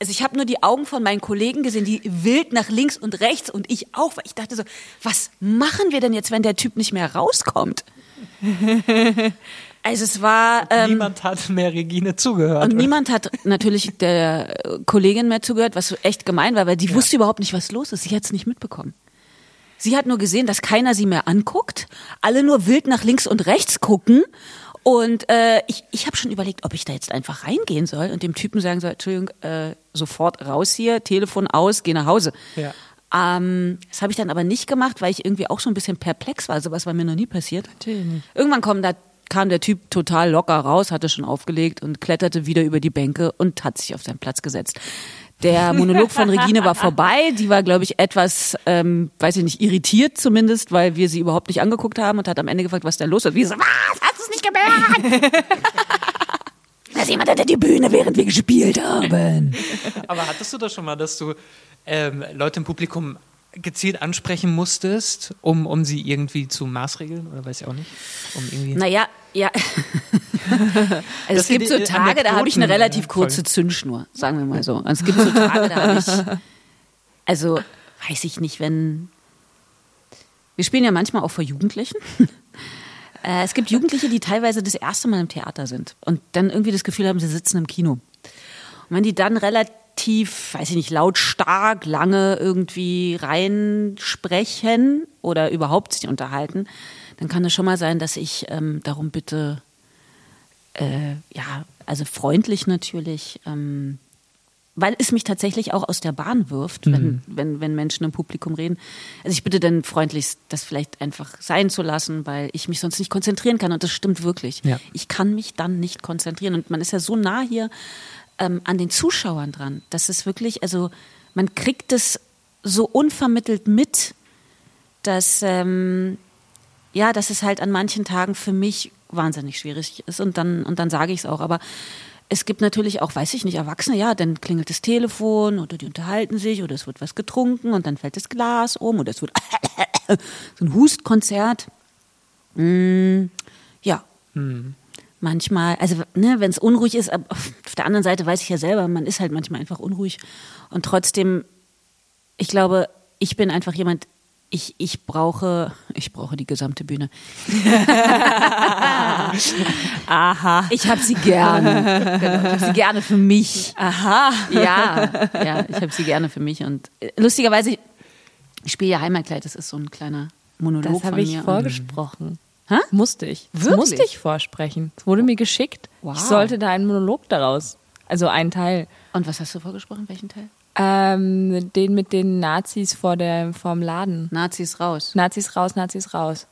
Also ich habe nur die Augen von meinen Kollegen gesehen, die wild nach links und rechts und ich auch, weil ich dachte so, was machen wir denn jetzt, wenn der Typ nicht mehr rauskommt? Also es war ähm, Niemand hat mehr Regine zugehört. und niemand hat natürlich der Kollegin mehr zugehört, was so echt gemein war, weil die wusste überhaupt nicht, was los ist. Sie hat es nicht mitbekommen. Sie hat nur gesehen, dass keiner sie mehr anguckt, alle nur wild nach links und rechts gucken. Und äh, ich, ich habe schon überlegt, ob ich da jetzt einfach reingehen soll und dem Typen sagen soll, Entschuldigung, äh, sofort raus hier, Telefon aus, geh nach Hause. Ja. Ähm, das habe ich dann aber nicht gemacht, weil ich irgendwie auch so ein bisschen perplex war. Sowas war mir noch nie passiert. Natürlich nicht. Irgendwann kommt da, kam der Typ total locker raus, hatte schon aufgelegt und kletterte wieder über die Bänke und hat sich auf seinen Platz gesetzt. Der Monolog von Regine war vorbei. Die war, glaube ich, etwas, ähm, weiß ich nicht, irritiert zumindest, weil wir sie überhaupt nicht angeguckt haben und hat am Ende gefragt, was da los ist. Wie so, was? Hast du es nicht gemerkt? da ist jemand hinter die Bühne, während wir gespielt haben. Aber hattest du das schon mal, dass du ähm, Leute im Publikum gezielt ansprechen musstest, um, um sie irgendwie zu maßregeln? Oder weiß ich auch nicht? Um irgendwie Naja, ja. also es Dass sie gibt so Tage, da habe ich eine relativ kurze voll. Zündschnur, sagen wir mal so. Und es gibt so Tage, da habe ich, also weiß ich nicht, wenn, wir spielen ja manchmal auch vor Jugendlichen. Äh, Es gibt Jugendliche, die teilweise das erste Mal im Theater sind und dann irgendwie das Gefühl haben, sie sitzen im Kino. Und wenn die dann relativ, weiß ich nicht, lautstark, lange irgendwie reinsprechen oder überhaupt sich unterhalten, dann kann es schon mal sein, dass ich ähm, darum bitte, äh, ja, also freundlich natürlich, ähm, weil es mich tatsächlich auch aus der Bahn wirft, wenn, wenn, wenn Menschen im Publikum reden. Also ich bitte dann freundlichst, das vielleicht einfach sein zu lassen, weil ich mich sonst nicht konzentrieren kann. Und das stimmt wirklich. Ja. Ich kann mich dann nicht konzentrieren. Und man ist ja so nah hier ähm, an den Zuschauern dran. Das ist wirklich, also man kriegt es so unvermittelt mit, dass, ähm, ja, dass es halt an manchen Tagen für mich wahnsinnig schwierig ist. Und dann, und dann sage ich es auch. Aber es gibt natürlich auch, weiß ich nicht, Erwachsene, ja, dann klingelt das Telefon oder die unterhalten sich oder es wird was getrunken und dann fällt das Glas um oder es wird so ein Hustkonzert. Mm, ja. Manchmal, also ne, wenn es unruhig ist, aber auf der anderen Seite weiß ich ja selber, man ist halt manchmal einfach unruhig. Und trotzdem, ich glaube, ich bin einfach jemand, ich, ich brauche, ich brauche die gesamte Bühne. Aha. Ich habe sie gerne. genau, ich habe sie gerne für mich. Aha. Ja, ja, ich habe sie gerne für mich. Und äh, lustigerweise, ich spiele ja Heimatkleid, das ist so ein kleiner Monolog Das von habe ich mir. vorgesprochen. Hä? Musste ich. Das Wirklich? musste ich vorsprechen. Es wurde mir geschickt. Wow. Ich sollte da einen Monolog daraus. Also einen Teil. Und was hast du vorgesprochen? Welchen Teil? Ähm, den mit den Nazis vor der, vorm Laden. Nazis raus. Nazis raus, Nazis raus.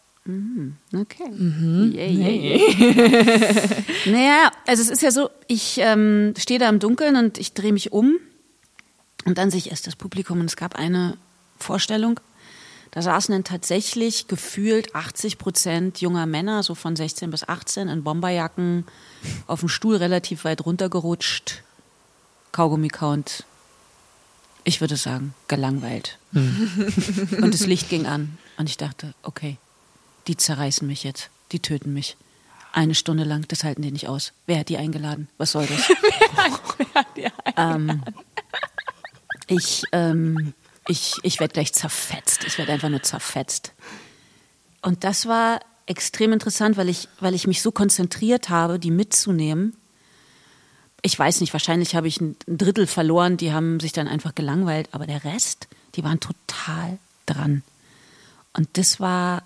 Okay. Yeah, yeah, yeah. naja, also es ist ja so, ich ähm, stehe da im Dunkeln und ich drehe mich um und dann sehe ich erst das Publikum und es gab eine Vorstellung. Da saßen dann tatsächlich gefühlt 80 Prozent junger Männer, so von 16 bis 18, in Bomberjacken, auf dem Stuhl relativ weit runtergerutscht, Kaugummi count. Ich würde sagen, gelangweilt. Und das Licht ging an und ich dachte, okay, die zerreißen mich jetzt, die töten mich. Eine Stunde lang, das halten die nicht aus. Wer hat die eingeladen? Was soll das? ähm, ich ähm, ich, ich werde gleich zerfetzt. Ich werde einfach nur zerfetzt. Und das war extrem interessant, weil ich, weil ich mich so konzentriert habe, die mitzunehmen. Ich weiß nicht, wahrscheinlich habe ich ein Drittel verloren, die haben sich dann einfach gelangweilt, aber der Rest, die waren total dran. Und das war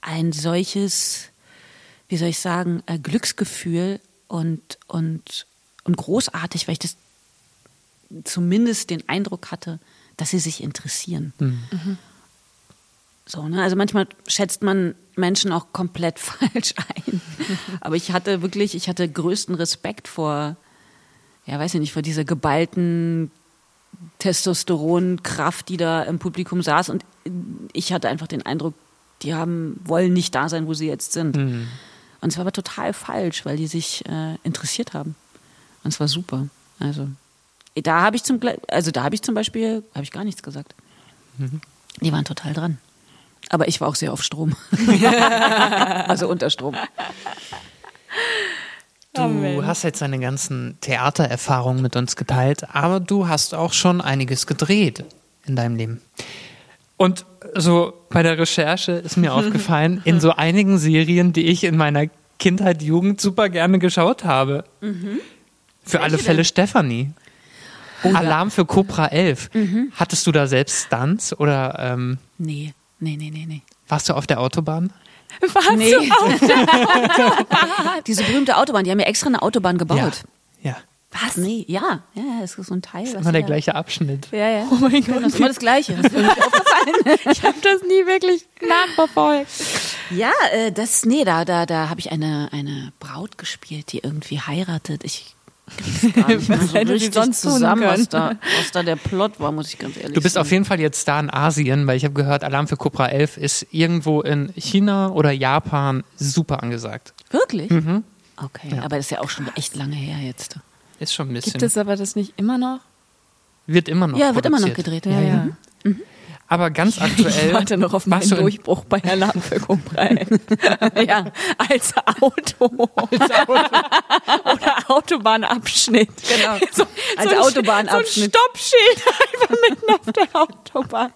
ein solches, wie soll ich sagen, äh, Glücksgefühl und, und, und großartig, weil ich das zumindest den Eindruck hatte, dass sie sich interessieren. So, ne? Also manchmal schätzt man Menschen auch komplett falsch ein. Aber ich hatte wirklich, ich hatte größten Respekt vor, ja, weiß ich nicht, vor dieser geballten Testosteronkraft, die da im Publikum saß. Und ich hatte einfach den Eindruck, die haben, wollen nicht da sein, wo sie jetzt sind. Und es war aber total falsch, weil die sich äh, interessiert haben. Und es war super. Also da habe ich zum also da habe ich zum Beispiel habe ich gar nichts gesagt. Die waren total dran. Aber ich war auch sehr auf Strom. also unter Strom. Du hast jetzt deine ganzen Theatererfahrungen mit uns geteilt, aber du hast auch schon einiges gedreht in deinem Leben. Und so bei der Recherche ist mir aufgefallen, in so einigen Serien, die ich in meiner Kindheit, Jugend super gerne geschaut habe. Für alle Fälle Stefanie. Alarm für Cobra 11. Hattest du da selbst Stunts oder ähm, Nee, nee, nee, nee, nee. warst du auf der Autobahn? Was? Nee. Diese berühmte Autobahn, die haben ja extra eine Autobahn gebaut. Ja. Was? Nee, ja, ja, es ist so ein Teil. Immer der gleiche Abschnitt. Ja, ja. Oh mein Gott. Das ist immer das Gleiche. Das ist. Ich habe das nie wirklich nachverfolgt. Ja, äh, das, nee, da, da, da habe ich eine, eine Braut gespielt, die irgendwie heiratet. Ich Was so hätte sie sonst tun zusammen, was können? da, was da der Plot war, muss ich ganz ehrlich Du bist sagen. auf jeden Fall jetzt Star in Asien, weil ich habe gehört, Alarm für Cobra 11 ist irgendwo in China oder Japan super angesagt. Wirklich? Okay, aber das ist ja auch schon echt lange her jetzt. Ist schon ein bisschen. Gibt es aber das nicht immer noch? wird immer noch Ja, wird immer noch gedreht. Ja, ja. Aber ganz aktuell. Ich warte noch auf meinen Durchbruch bei Alarm für Cobra. ja, als Auto. Oder Autobahnabschnitt. Genau. So, Als so Autobahnabschnitt. So ein Stoppschild einfach mitten auf der Autobahn.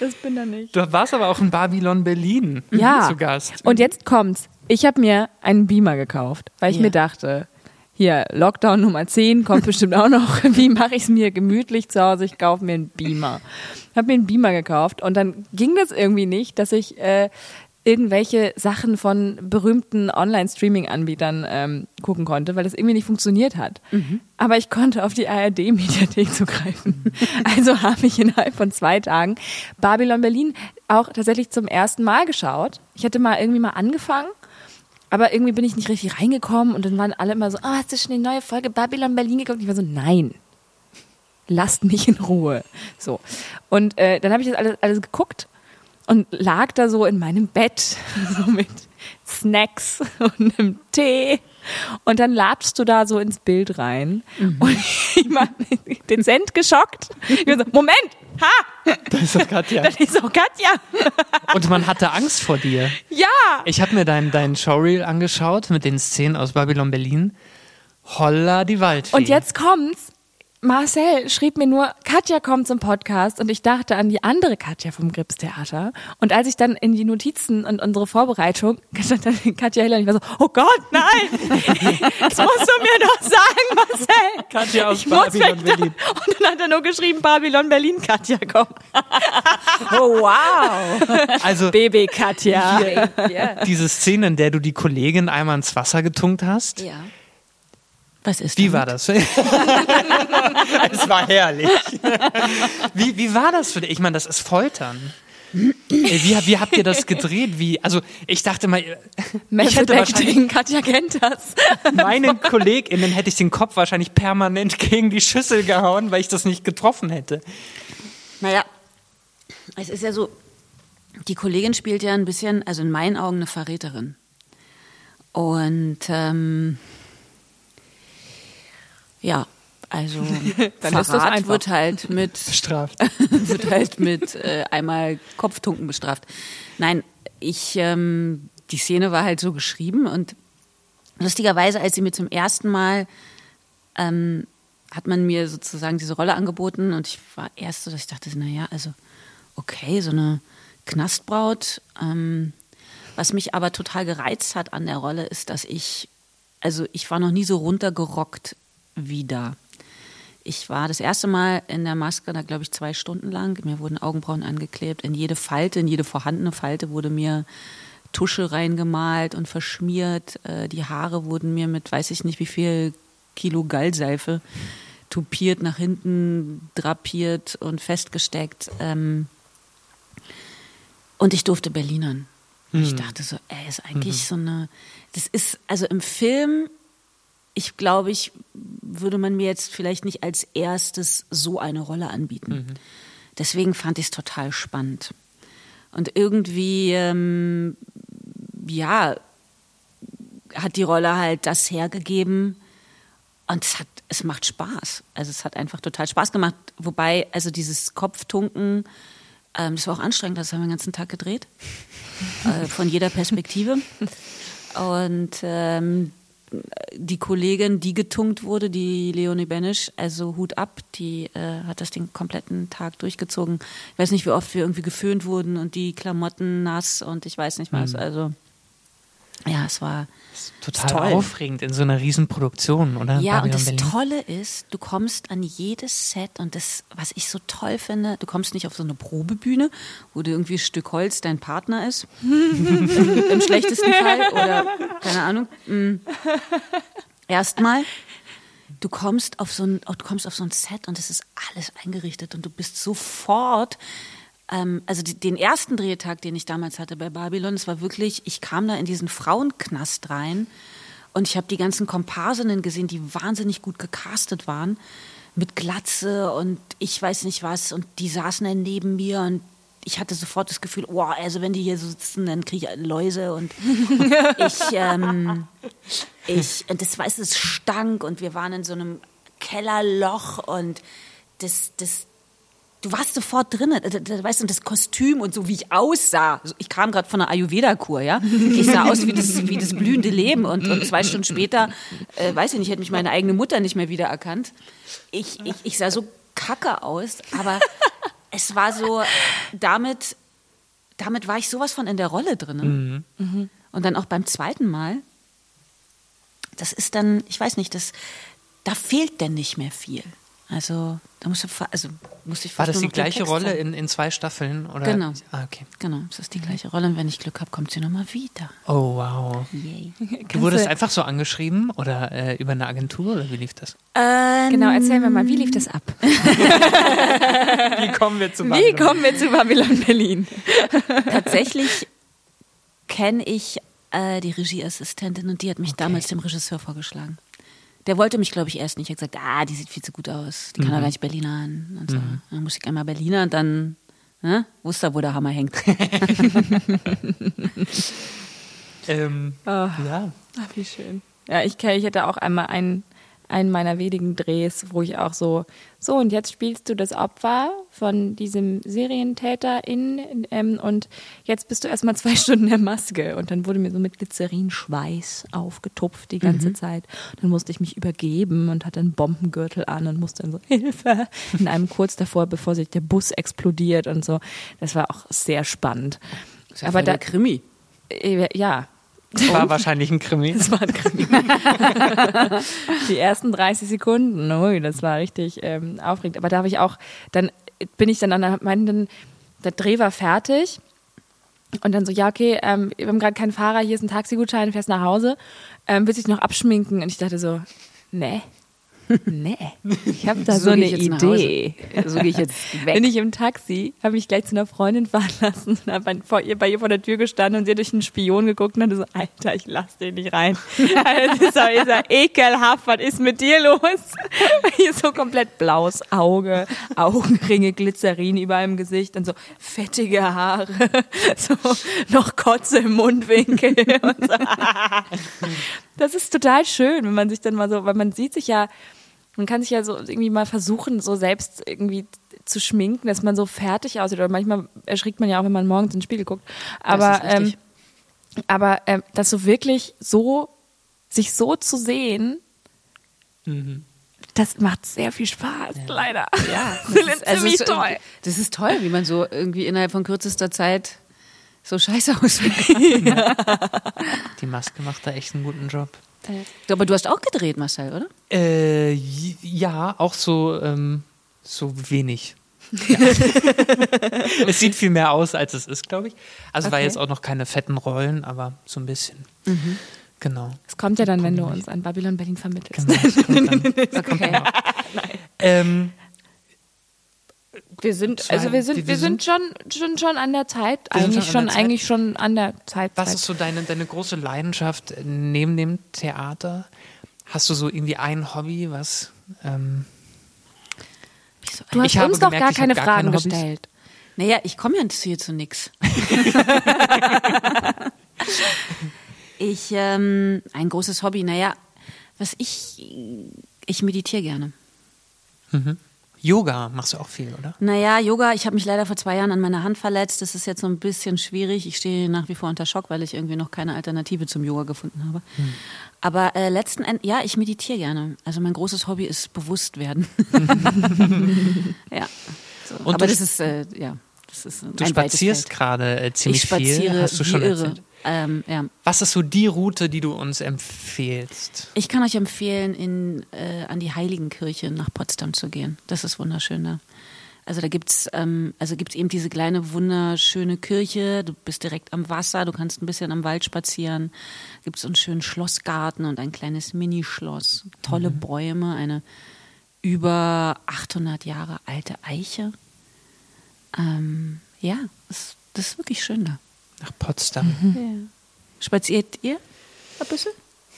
Das bin da nicht. Du warst aber auch in Babylon Berlin Ja. zu Gast. Und jetzt kommt's. Ich habe mir einen Beamer gekauft, weil ich Ja. mir dachte, hier, Lockdown Nummer 10 kommt bestimmt auch noch. Wie mache ich es mir gemütlich zu Hause? Ich kaufe mir einen Beamer. Habe mir einen Beamer gekauft und dann ging das irgendwie nicht, dass ich äh, irgendwelche Sachen von berühmten Online-Streaming-Anbietern ähm, gucken konnte, weil das irgendwie nicht funktioniert hat. Aber ich konnte auf die ARD-Mediathek zugreifen. also habe ich innerhalb von zwei Tagen Babylon Berlin auch tatsächlich zum ersten Mal geschaut. Ich hatte mal irgendwie mal angefangen, aber irgendwie bin ich nicht richtig reingekommen und dann waren alle immer so, oh, hast du schon die neue Folge Babylon Berlin geguckt? Und ich war so, nein. Lasst mich in Ruhe. So. Und äh, dann habe ich das alles, alles geguckt und lag da so in meinem Bett, so mit Snacks und einem Tee. Und dann latschst du da so ins Bild rein. Und ich war dezent geschockt. Ich war so, Moment, ha, Das ist doch Katja. das ist doch Katja. Und man hatte Angst vor dir. Ja. Ich habe mir deinen dein Showreel angeschaut mit den Szenen aus Babylon Berlin. Holla die Waldfee. Und jetzt kommt's. Marcel schrieb mir nur, Katja kommt zum Podcast und ich dachte an die andere Katja vom Gripstheater. Und als ich dann in die Notizen und unsere Vorbereitung stand dann Katja Hiller und ich war so, oh Gott, nein! Das musst du mir doch sagen, Marcel! Katja aus ich muss Babylon weg da. Berlin. Und dann hat er nur geschrieben, Babylon Berlin, Katja, komm. Oh, wow. Also Baby Katja. ja. diese Szene, in der du die Kollegin einmal ins Wasser getunkt hast. ja. Was ist Wie damit? war das? es war herrlich. Wie, wie war das für dich? Ich meine, das ist Foltern. Wie, wie habt ihr das gedreht? Wie, also ich dachte mal, ich Method hätte wahrscheinlich Acting, Katja kennt das. meinen KollegInnen hätte ich den Kopf wahrscheinlich permanent gegen die Schüssel gehauen, weil ich das nicht getroffen hätte. Naja, es ist ja so, die Kollegin spielt ja ein bisschen, also in meinen Augen eine Verräterin. Und ähm, ja, also Dann ist das Verrat einfach. wird halt mit Bestraft. wird halt mit äh, einmal Kopftunken bestraft. Nein, ich ähm, die Szene war halt so geschrieben und lustigerweise, als sie mir zum ersten Mal ähm, hat man mir sozusagen diese Rolle angeboten und ich war erst so, dass ich dachte, naja, also okay, so eine Knastbraut. Ähm, was mich aber total gereizt hat an der Rolle, ist, dass ich, also ich war noch nie so runtergerockt wie da. Ich war das erste Mal in der Maske, da glaube ich zwei Stunden lang. Mir wurden Augenbrauen angeklebt. In jede Falte, in jede vorhandene Falte wurde mir Tusche reingemalt und verschmiert. Äh, Die Haare wurden mir mit weiß ich nicht wie viel Kilo Gallseife tupiert, nach hinten drapiert und festgesteckt. Ähm, Und ich durfte Berlinern. Ich dachte so, ey, ist eigentlich so eine, das ist, also im Film, ich glaube, ich würde man mir jetzt vielleicht nicht als erstes so eine Rolle anbieten. Deswegen fand ich es total spannend. Und irgendwie, ähm, ja, hat die Rolle halt das hergegeben und es hat, es macht Spaß. Also es hat einfach total Spaß gemacht. Wobei, also dieses Kopftunken, ähm, das war auch anstrengend, das haben wir den ganzen Tag gedreht. äh, von jeder Perspektive. Und ähm, die Kollegin, die getunkt wurde, die Leonie Benisch, also Hut ab, die äh, hat das den kompletten Tag durchgezogen. Ich weiß nicht, wie oft wir irgendwie geföhnt wurden und die Klamotten nass und ich weiß nicht was. Also ja, es war Total aufregend in so einer Riesenproduktion, oder? ja, Babylon und das Berlin. Tolle ist, du kommst an jedes Set und das, was ich so toll finde, du kommst nicht auf so eine Probebühne, wo du irgendwie ein Stück Holz dein Partner ist, im, im schlechtesten Fall oder keine Ahnung. mm. Erstmal, du kommst auf so ein, du kommst auf so ein Set und es ist alles eingerichtet und du bist sofort ähm, also die, den ersten Drehtag, den ich damals hatte bei Babylon, es war wirklich, ich kam da in diesen Frauenknast rein und ich habe die ganzen Komparsinnen gesehen, die wahnsinnig gut gecastet waren mit Glatze und ich weiß nicht was und die saßen dann neben mir und ich hatte sofort das Gefühl, oh, also wenn die hier so sitzen, dann kriege ich Läuse und ich, ähm, ich, und das war, es stank und wir waren in so einem Kellerloch und das, das, du warst sofort drin, weißt du, das Kostüm und so wie ich aussah. Ich kam gerade von einer Ayurveda-Kur, ja. Ich sah aus wie das, wie das blühende Leben und, und zwei Stunden später, äh, weiß ich nicht, hätte mich meine eigene Mutter nicht mehr wiedererkannt. Ich, ich, ich sah so kacke aus, aber es war so, damit, damit war ich sowas von in der Rolle drin. Mhm. Und dann auch beim zweiten Mal, das ist dann, ich weiß nicht, das, da fehlt denn nicht mehr viel. Also da musst du, also muss ich War das die gleiche Rolle in, in zwei Staffeln? Oder? Genau. Ah, okay. Genau, das ist die gleiche Rolle. Und wenn ich Glück habe, kommt sie nochmal wieder. Oh, wow. Yay. Du wurdest einfach so angeschrieben oder äh, über eine Agentur oder wie lief das? Ähm, genau, erzähl mir mal, wie lief das ab? wie kommen wir zu Babylon? Wie kommen wir zu Babylon Berlin? Tatsächlich kenne ich äh, die Regieassistentin und die hat mich okay. damals dem Regisseur vorgeschlagen. Der wollte mich, glaube ich, erst nicht. Er hat gesagt, ah, die sieht viel zu gut aus. Die kann mhm. doch gar nicht Berliner an. Und so. Mhm. Dann musste ich einmal Berliner und dann ne, wusste er, wo der Hammer hängt. ähm, oh. Ja. Ach, wie schön. Ja, ich, ich hätte auch einmal einen einen meiner wenigen Drehs, wo ich auch so, so und jetzt spielst du das Opfer von diesem Serientäter in ähm, und jetzt bist du erstmal zwei Stunden der Maske und dann wurde mir so mit Glycerin-Schweiß aufgetupft die ganze mhm. Zeit. Dann musste ich mich übergeben und hatte einen Bombengürtel an und musste dann so Hilfe in einem kurz davor, bevor sich der Bus explodiert und so. Das war auch sehr spannend. Ja Aber da Krimi. Äh, ja, das war wahrscheinlich ein Krimi. Das war ein Krimi. die ersten 30 Sekunden, ui, das war richtig ähm, aufregend. Aber da habe ich auch, dann bin ich dann an der, meinen, der Dreh war fertig. Und dann so, ja, okay, ähm, wir haben gerade keinen Fahrer, hier ist ein Taxigutschein, fährst nach Hause. Ähm, willst du dich noch abschminken? Und ich dachte so, nee, Nee, ich habe da so, so eine Idee. So gehe ich jetzt weg. Bin ich im Taxi, habe mich gleich zu einer Freundin fahren lassen und habe bei ihr vor der Tür gestanden und sie hat durch einen Spion geguckt und hatte so, Alter, ich lass den nicht rein. das ist ja, ist ja ekelhaft, was ist mit dir los? Hier so komplett blaues Auge, Augenringe, Glycerin überall im Gesicht und so fettige Haare, so noch Kotze im Mundwinkel und so. Das ist total schön, wenn man sich dann mal so, weil man sieht sich ja, man kann sich ja so irgendwie mal versuchen, so selbst irgendwie zu schminken, dass man so fertig aussieht. Oder manchmal erschrickt man ja auch, wenn man morgens in den Spiegel guckt. Aber, das ähm, aber ähm, das so wirklich so, sich so zu sehen, mhm. das macht sehr viel Spaß, ja. leider. Ja, das ist, also ist toll. Das ist toll, wie man so irgendwie innerhalb von kürzester Zeit so scheiße kann. ja. Die Maske macht da echt einen guten Job. Aber du hast auch gedreht, Marcel, oder? Äh, ja, auch so, ähm, so wenig. Ja. es sieht viel mehr aus, als es ist, glaube ich. Also okay. war jetzt auch noch keine fetten Rollen, aber so ein bisschen. Mhm. Genau. Es kommt ja dann, wenn du uns an Babylon Berlin vermittelst. Genau, das kommt dann. Das kommt dann ähm, wir sind, also wir sind, wir, wir sind, schon, schon, schon an der Zeit. Eigentlich schon, Zeit. eigentlich schon an der Zeit. Was ist so deine, deine große Leidenschaft neben dem Theater? Hast du so irgendwie ein Hobby, was? Ähm, du hast uns doch gemerkt, gar keine gar Fragen keine gestellt. Naja, ich komme ja hier zu nichts. Ich, ähm, ein großes Hobby, naja, was ich, ich meditiere gerne. Mhm. Yoga machst du auch viel, oder? Naja, Yoga, ich habe mich leider vor zwei Jahren an meiner Hand verletzt. Das ist jetzt so ein bisschen schwierig. Ich stehe nach wie vor unter Schock, weil ich irgendwie noch keine Alternative zum Yoga gefunden habe. Hm. Aber äh, letzten Endes, ja, ich meditiere gerne. Also mein großes Hobby ist bewusst werden. ja. So. Aber das ist, äh, ja. Das ist du spazierst gerade äh, ziemlich ich spaziere viel, hast du schon irre. Ähm, ja. Was ist so die Route, die du uns empfehlst? Ich kann euch empfehlen, in, äh, an die Heiligenkirche nach Potsdam zu gehen. Das ist wunderschön da. Also da gibt's ähm, also gibt's eben diese kleine wunderschöne Kirche. Du bist direkt am Wasser, du kannst ein bisschen am Wald spazieren. Gibt's so einen schönen Schlossgarten und ein kleines Minischloss, tolle Bäume, eine über 800 Jahre alte Eiche. Ähm, ja, das, das ist wirklich schön da. Nach Potsdam. Ja. Spaziert ihr ein bisschen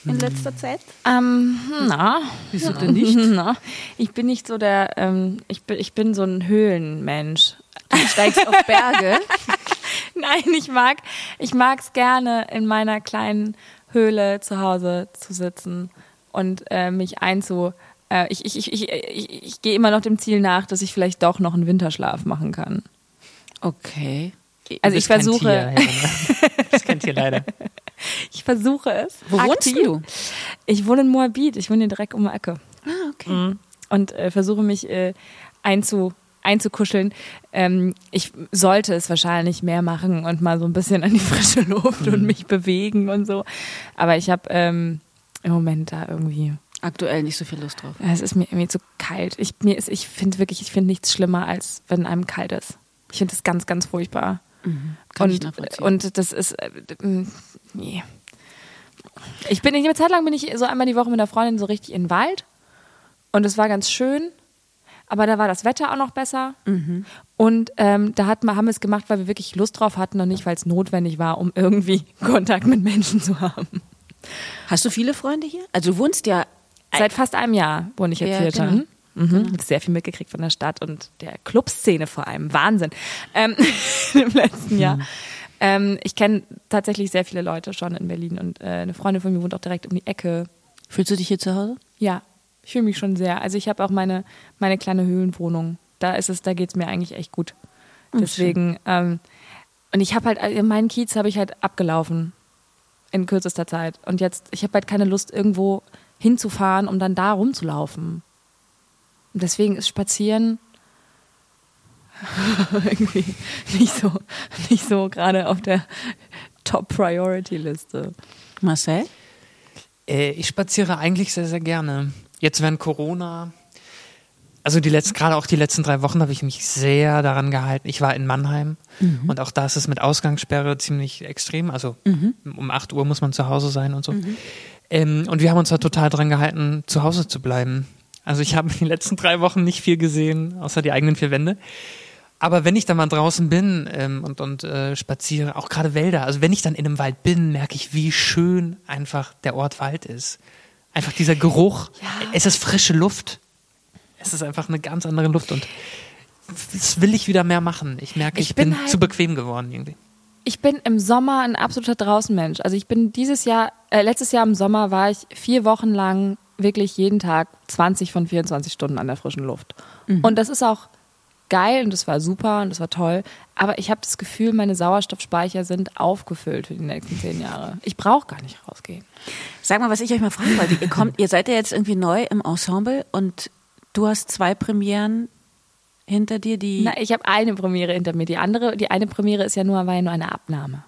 in letzter Zeit? Ähm, na. Wieso denn nicht? Na, ich bin nicht so der, ähm, ich, bin, ich bin so ein Höhlenmensch. Du steigst auf Berge. Nein, ich mag, ich mag's gerne in meiner kleinen Höhle zu Hause zu sitzen und äh, mich einzu. Äh, ich ich, ich, ich, ich, ich gehe immer noch dem Ziel nach, dass ich vielleicht doch noch einen Winterschlaf machen kann. Okay. Also ich versuche, Helena. das kennt ihr leider. ich versuche es. Wo wohnst aktiv. du? Ich wohne in Moabit. Ich wohne hier direkt um die Ecke. Ah, okay. Mhm. und äh, versuche mich äh, einzu, einzukuscheln. Ähm, ich sollte es wahrscheinlich mehr machen und mal so ein bisschen an die frische Luft und mich bewegen und so. Aber ich habe ähm, im Moment da irgendwie. Aktuell nicht so viel Lust drauf. Es ist mir irgendwie zu kalt. Ich, mir ist, ich finde wirklich, ich finde nichts schlimmer, als wenn einem kalt ist. Ich finde das ganz, ganz furchtbar. Kann ich und, nachvollziehen. und das ist, äh, nee. Ich bin, eine Zeit lang bin ich so einmal die Woche mit einer Freundin so richtig in den Wald. Und es war ganz schön. Aber da war das Wetter auch noch besser. Und ähm, da hat, haben wir es gemacht, weil wir wirklich Lust drauf hatten und nicht, weil es notwendig war, um irgendwie Kontakt mit Menschen zu haben. Hast du viele Freunde hier? Also du wohnst ja Seit fast einem Jahr wohne ich jetzt Ja, hier genau. Mhm. Hab Sehr viel mitgekriegt von der Stadt und der Clubszene vor allem. Wahnsinn. Ähm, Im letzten Jahr. Ähm, ich kenne tatsächlich sehr viele Leute schon in Berlin und äh, eine Freundin von mir wohnt auch direkt um die Ecke. Fühlst du dich hier zu Hause? Ja, ich fühle mich schon sehr. Also ich habe auch meine, meine kleine Höhlenwohnung. Da ist es, da geht es mir eigentlich echt gut. Deswegen, ähm, und ich habe halt, äh, meinen Kiez habe ich halt abgelaufen in kürzester Zeit. Und jetzt, ich habe halt keine Lust, irgendwo hinzufahren, um dann da rumzulaufen. Und deswegen ist Spazieren irgendwie nicht so, nicht so gerade auf der Top-Priority-Liste. Marcel? Äh, ich spaziere eigentlich sehr, sehr gerne. Jetzt während Corona, also die letzten, gerade auch die letzten drei Wochen habe ich mich sehr daran gehalten. Ich war in Mannheim und auch da ist es mit Ausgangssperre ziemlich extrem. Also um 8 Uhr muss man zu Hause sein und so. Ähm, und wir haben uns da total dran gehalten, zu Hause zu bleiben. Also ich habe in den letzten drei Wochen nicht viel gesehen, außer die eigenen vier Wände. Aber wenn ich dann mal draußen bin ähm, und, und äh, spaziere, auch gerade Wälder, also wenn ich dann in einem Wald bin, merke ich, wie schön einfach der Ort Wald ist. Einfach dieser Geruch. Es ist frische Luft. Es ist einfach eine ganz andere Luft und das will ich wieder mehr machen. Ich merke, ich, Ich bin bin, halt- zu bequem geworden irgendwie. Ich bin im Sommer ein absoluter Draußenmensch. Also ich bin dieses Jahr, äh, letztes Jahr im Sommer war ich vier Wochen lang wirklich jeden Tag 20 von 24 Stunden an der frischen Luft. Und das ist auch geil und das war super und das war toll. Aber ich habe das Gefühl, meine Sauerstoffspeicher sind aufgefüllt für die nächsten zehn Jahre. Ich brauche gar nicht rausgehen. Sag mal, was ich euch mal fragen wollte. Ihr kommt, ihr seid ja jetzt irgendwie neu im Ensemble und du hast zwei Premieren hinter dir, die. Na, ich habe eine Premiere hinter mir. Die andere, die eine Premiere ist ja nur, war ja nur eine Abnahme.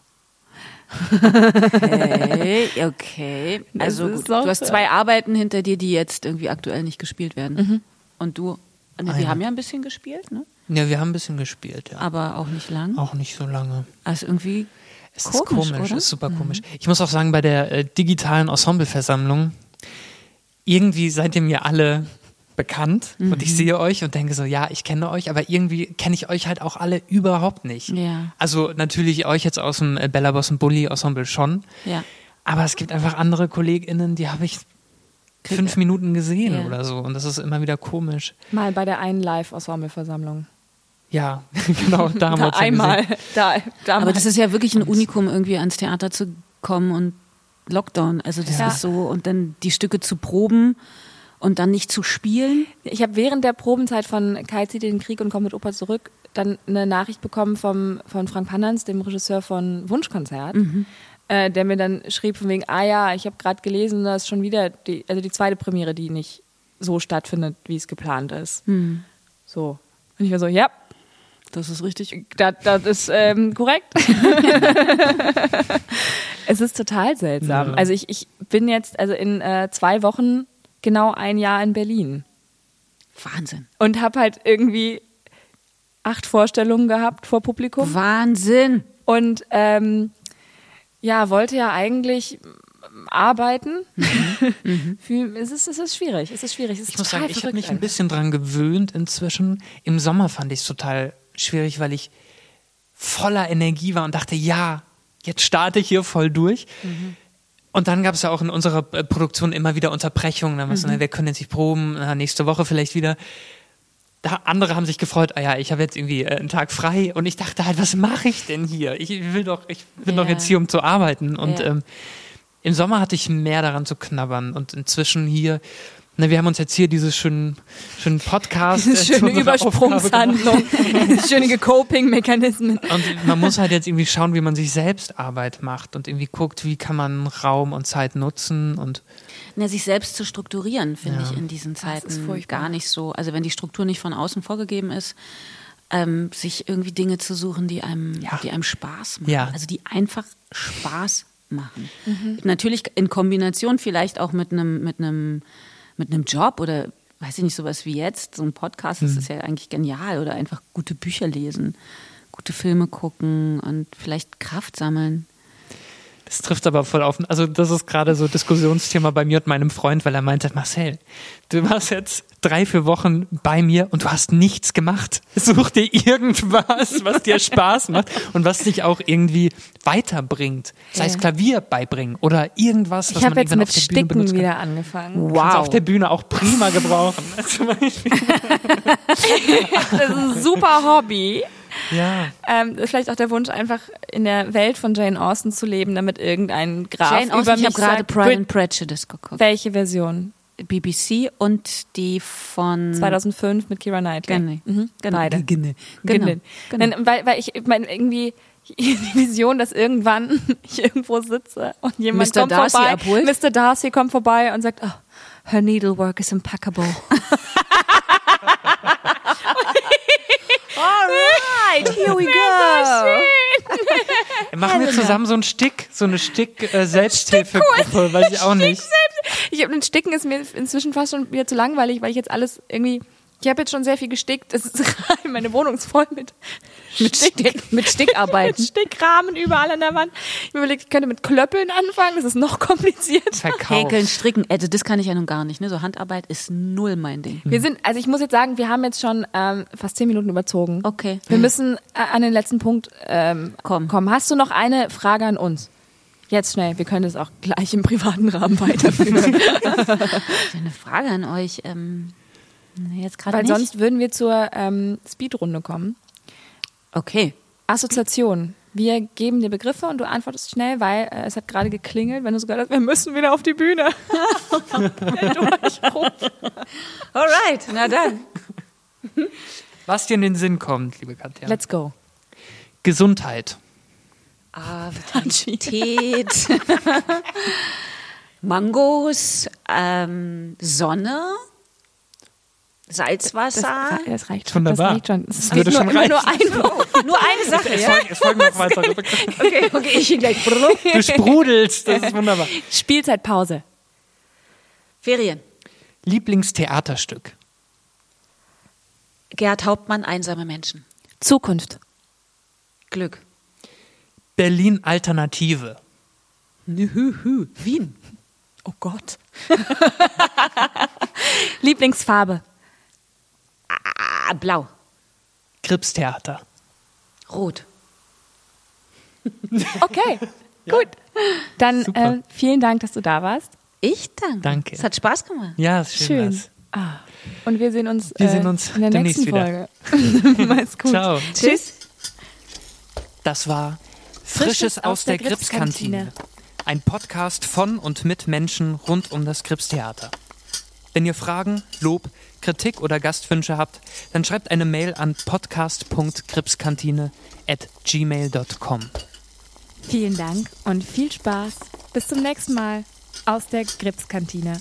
Okay, okay. Also gut, du hast zwei Arbeiten hinter dir, die jetzt irgendwie aktuell nicht gespielt werden. Und du, ne, Eine. haben ja ein bisschen gespielt, ne? Ja, wir haben ein bisschen gespielt, ja. Aber auch nicht lang. Auch nicht so lange. Also irgendwie Es Komisch, ist komisch, oder? Mhm. ist super komisch. Ich muss auch sagen, bei der äh, digitalen Ensembleversammlung, irgendwie seid ihr mir alle bekannt und Mhm. ich sehe euch und denke so, ja, ich kenne euch, aber irgendwie kenne ich euch halt auch alle überhaupt nicht. Ja. Also natürlich euch jetzt aus dem äh, Bella Boss und Bully Ensemble schon, Ja. aber es gibt einfach andere KollegInnen, die habe ich fünf Minuten gesehen Ja. oder so und das ist immer wieder komisch. Mal bei der einen Live-Ensemble-Versammlung. Ja, genau, da haben wir Da uns einmal. Da, da Aber das ist ja wirklich ein Unikum, irgendwie ans Theater zu kommen und Lockdown. Also das Ja. ist so und dann die Stücke zu proben und dann nicht zu spielen. Ich habe während der Probenzeit von Kai zieht den Krieg und kommt mit Opa zurück dann eine Nachricht bekommen vom, von Frank Pannerns, dem Regisseur von Wunschkonzert, äh, der mir dann schrieb von wegen, ah ja, ich habe gerade gelesen, da ist schon wieder die, also die zweite Premiere, die nicht so stattfindet, wie es geplant ist. So. Und ich war so, ja, Das ist richtig. das, das ist ähm, korrekt. es ist total seltsam. Also ich, ich bin jetzt also in äh, zwei Wochen genau ein Jahr in Berlin Wahnsinn. und habe halt irgendwie acht Vorstellungen gehabt vor Publikum Wahnsinn. und ähm, ja, wollte ja eigentlich arbeiten. Für- es, ist, es ist schwierig. Es ist schwierig. Es ist Ich muss sagen, ich habe mich ein bisschen dran gewöhnt inzwischen. Im Sommer fand ich es total schwierig, weil ich voller Energie war und dachte, ja, jetzt starte ich hier voll durch. Und dann gab es ja auch in unserer äh, Produktion immer wieder Unterbrechungen. Dann war es na, wir können jetzt nicht proben, na, nächste Woche vielleicht wieder. Da, andere haben sich gefreut, ah ja, ich habe jetzt irgendwie äh, einen Tag frei und ich dachte halt, was mache ich denn hier? Ich will doch, ich bin doch Ja. jetzt hier, um zu arbeiten. Und Ja. ähm, im Sommer hatte ich mehr daran zu knabbern und inzwischen hier, na, wir haben uns jetzt hier dieses schönen, schönen Podcast. Diese äh, schöne. Übersprungshandlung, schöne Coping-Mechanismen. Und man muss halt jetzt irgendwie schauen, wie man sich selbst Arbeit macht und irgendwie guckt, wie kann man Raum und Zeit nutzen und Na, sich selbst zu strukturieren, finde Ja. ich in diesen Zeiten furchtbar. gar nicht so. Also wenn die Struktur nicht von außen vorgegeben ist, ähm, sich irgendwie Dinge zu suchen, die einem, Ja. die einem Spaß machen. Ja. Also die einfach Spaß machen. Natürlich in Kombination vielleicht auch mit einem, mit einem, mit einem Job oder weiß ich nicht, sowas wie jetzt, so ein Podcast, das ist ja eigentlich genial. Oder einfach gute Bücher lesen, gute Filme gucken und vielleicht Kraft sammeln. Das trifft aber voll auf. Also das ist gerade so Diskussionsthema bei mir und meinem Freund, weil er meinte, Marcel, du warst jetzt drei, vier Wochen bei mir und du hast nichts gemacht. Such dir irgendwas, was dir Spaß macht und was dich auch irgendwie weiterbringt. Sei es. Klavier beibringen oder irgendwas, was Ich habe man jetzt irgendwann mit auf der Bühne Sticken benutzen kann. wieder angefangen. Kannst du auf der Bühne auch prima gebrauchen. Zum Beispiel. Das ist ein super Hobby. Ja. Ähm, vielleicht auch der Wunsch, einfach in der Welt von Jane Austen zu leben, damit irgendein Graf Jane über Austen, ich mich habe gerade Pride and Prejudice geguckt. welche Version? BBC und die von 2005 mit Kira Knightley. Genau. Mhm. Genau. Beide. Genau. Genau. Genau. Weil, weil ich, ich meine, irgendwie die Vision, dass irgendwann ich irgendwo sitze und jemand Mr. kommt Darcy vorbei, abholt? Mr. Darcy kommt vorbei und sagt, oh, her needlework is impeccable. Alright, here we go. Machen wir zusammen so ein Stick, so eine Stick-Selbsthilfegruppe, weiß ich auch nicht. Ich habe den Sticken ist mir inzwischen fast schon wieder zu langweilig, weil ich jetzt alles irgendwie ich habe jetzt schon sehr viel gestickt. Es ist meine Wohnung ist voll mit Mit Stick, mit Stickarbeiten. mit Stickrahmen überall an der Wand. Ich habe überlegt, ich könnte mit Klöppeln anfangen. Das ist noch kompliziert. Verkauf. Häkeln, stricken, also das kann ich ja nun gar nicht. Ne? So Handarbeit ist null mein Ding. Wir sind, also ich muss jetzt sagen, wir haben jetzt schon ähm, fast zehn Minuten überzogen. Okay. Wir müssen äh, an den letzten Punkt ähm, Komm. kommen. Hast du noch eine Frage an uns? Jetzt schnell, wir können es auch gleich im privaten Rahmen weiterführen. Eine Frage an euch. Ähm, jetzt gerade Weil nicht. sonst würden wir zur ähm, Speedrunde kommen. Okay. Assoziation. Wir geben dir Begriffe und du antwortest schnell, weil äh, es hat gerade geklingelt, wenn du sogar das, wir müssen wieder auf die Bühne. Durchbruch. Alright, na dann. Was dir in den Sinn kommt, liebe Katja. Let's go. Gesundheit. Ah, Vitalität. Mangos, ähm, Sonne, Salzwasser. Das reicht schon. Wunderbar. Das reicht schon. Es Das geht würde nur, schon immer nur reichen. ein Nur eine Sache, Es ja? folgen, es folgen noch weitere. Okay, okay, ich hier gleich. Du sprudelst, das ist wunderbar. Spielzeitpause. Ferien. Lieblingstheaterstück. Gerd Hauptmann, einsame Menschen. Zukunft. Glück. Berlin Alternative. Wien. Oh Gott. Lieblingsfarbe. Ah, blau. Kripstheater. Rot. Okay, gut. Dann äh, vielen Dank, dass du da warst. Ich danke. Danke. Es hat Spaß gemacht. Ja, ist schön. Schön. Ah. Und wir sehen uns, Wir äh, sehen uns in der demnächst nächsten wieder. Folge. Mach's gut. Ciao. Tschüss. Das war Frisches, aus der, Gripskantine. Ein Podcast von und mit Menschen rund um das Gripstheater. Wenn ihr Fragen, Lob, Kritik oder Gastwünsche habt, dann schreibt eine Mail an podcast.gripskantine at gmail.com. Vielen Dank und viel Spaß. Bis zum nächsten Mal aus der Gripskantine.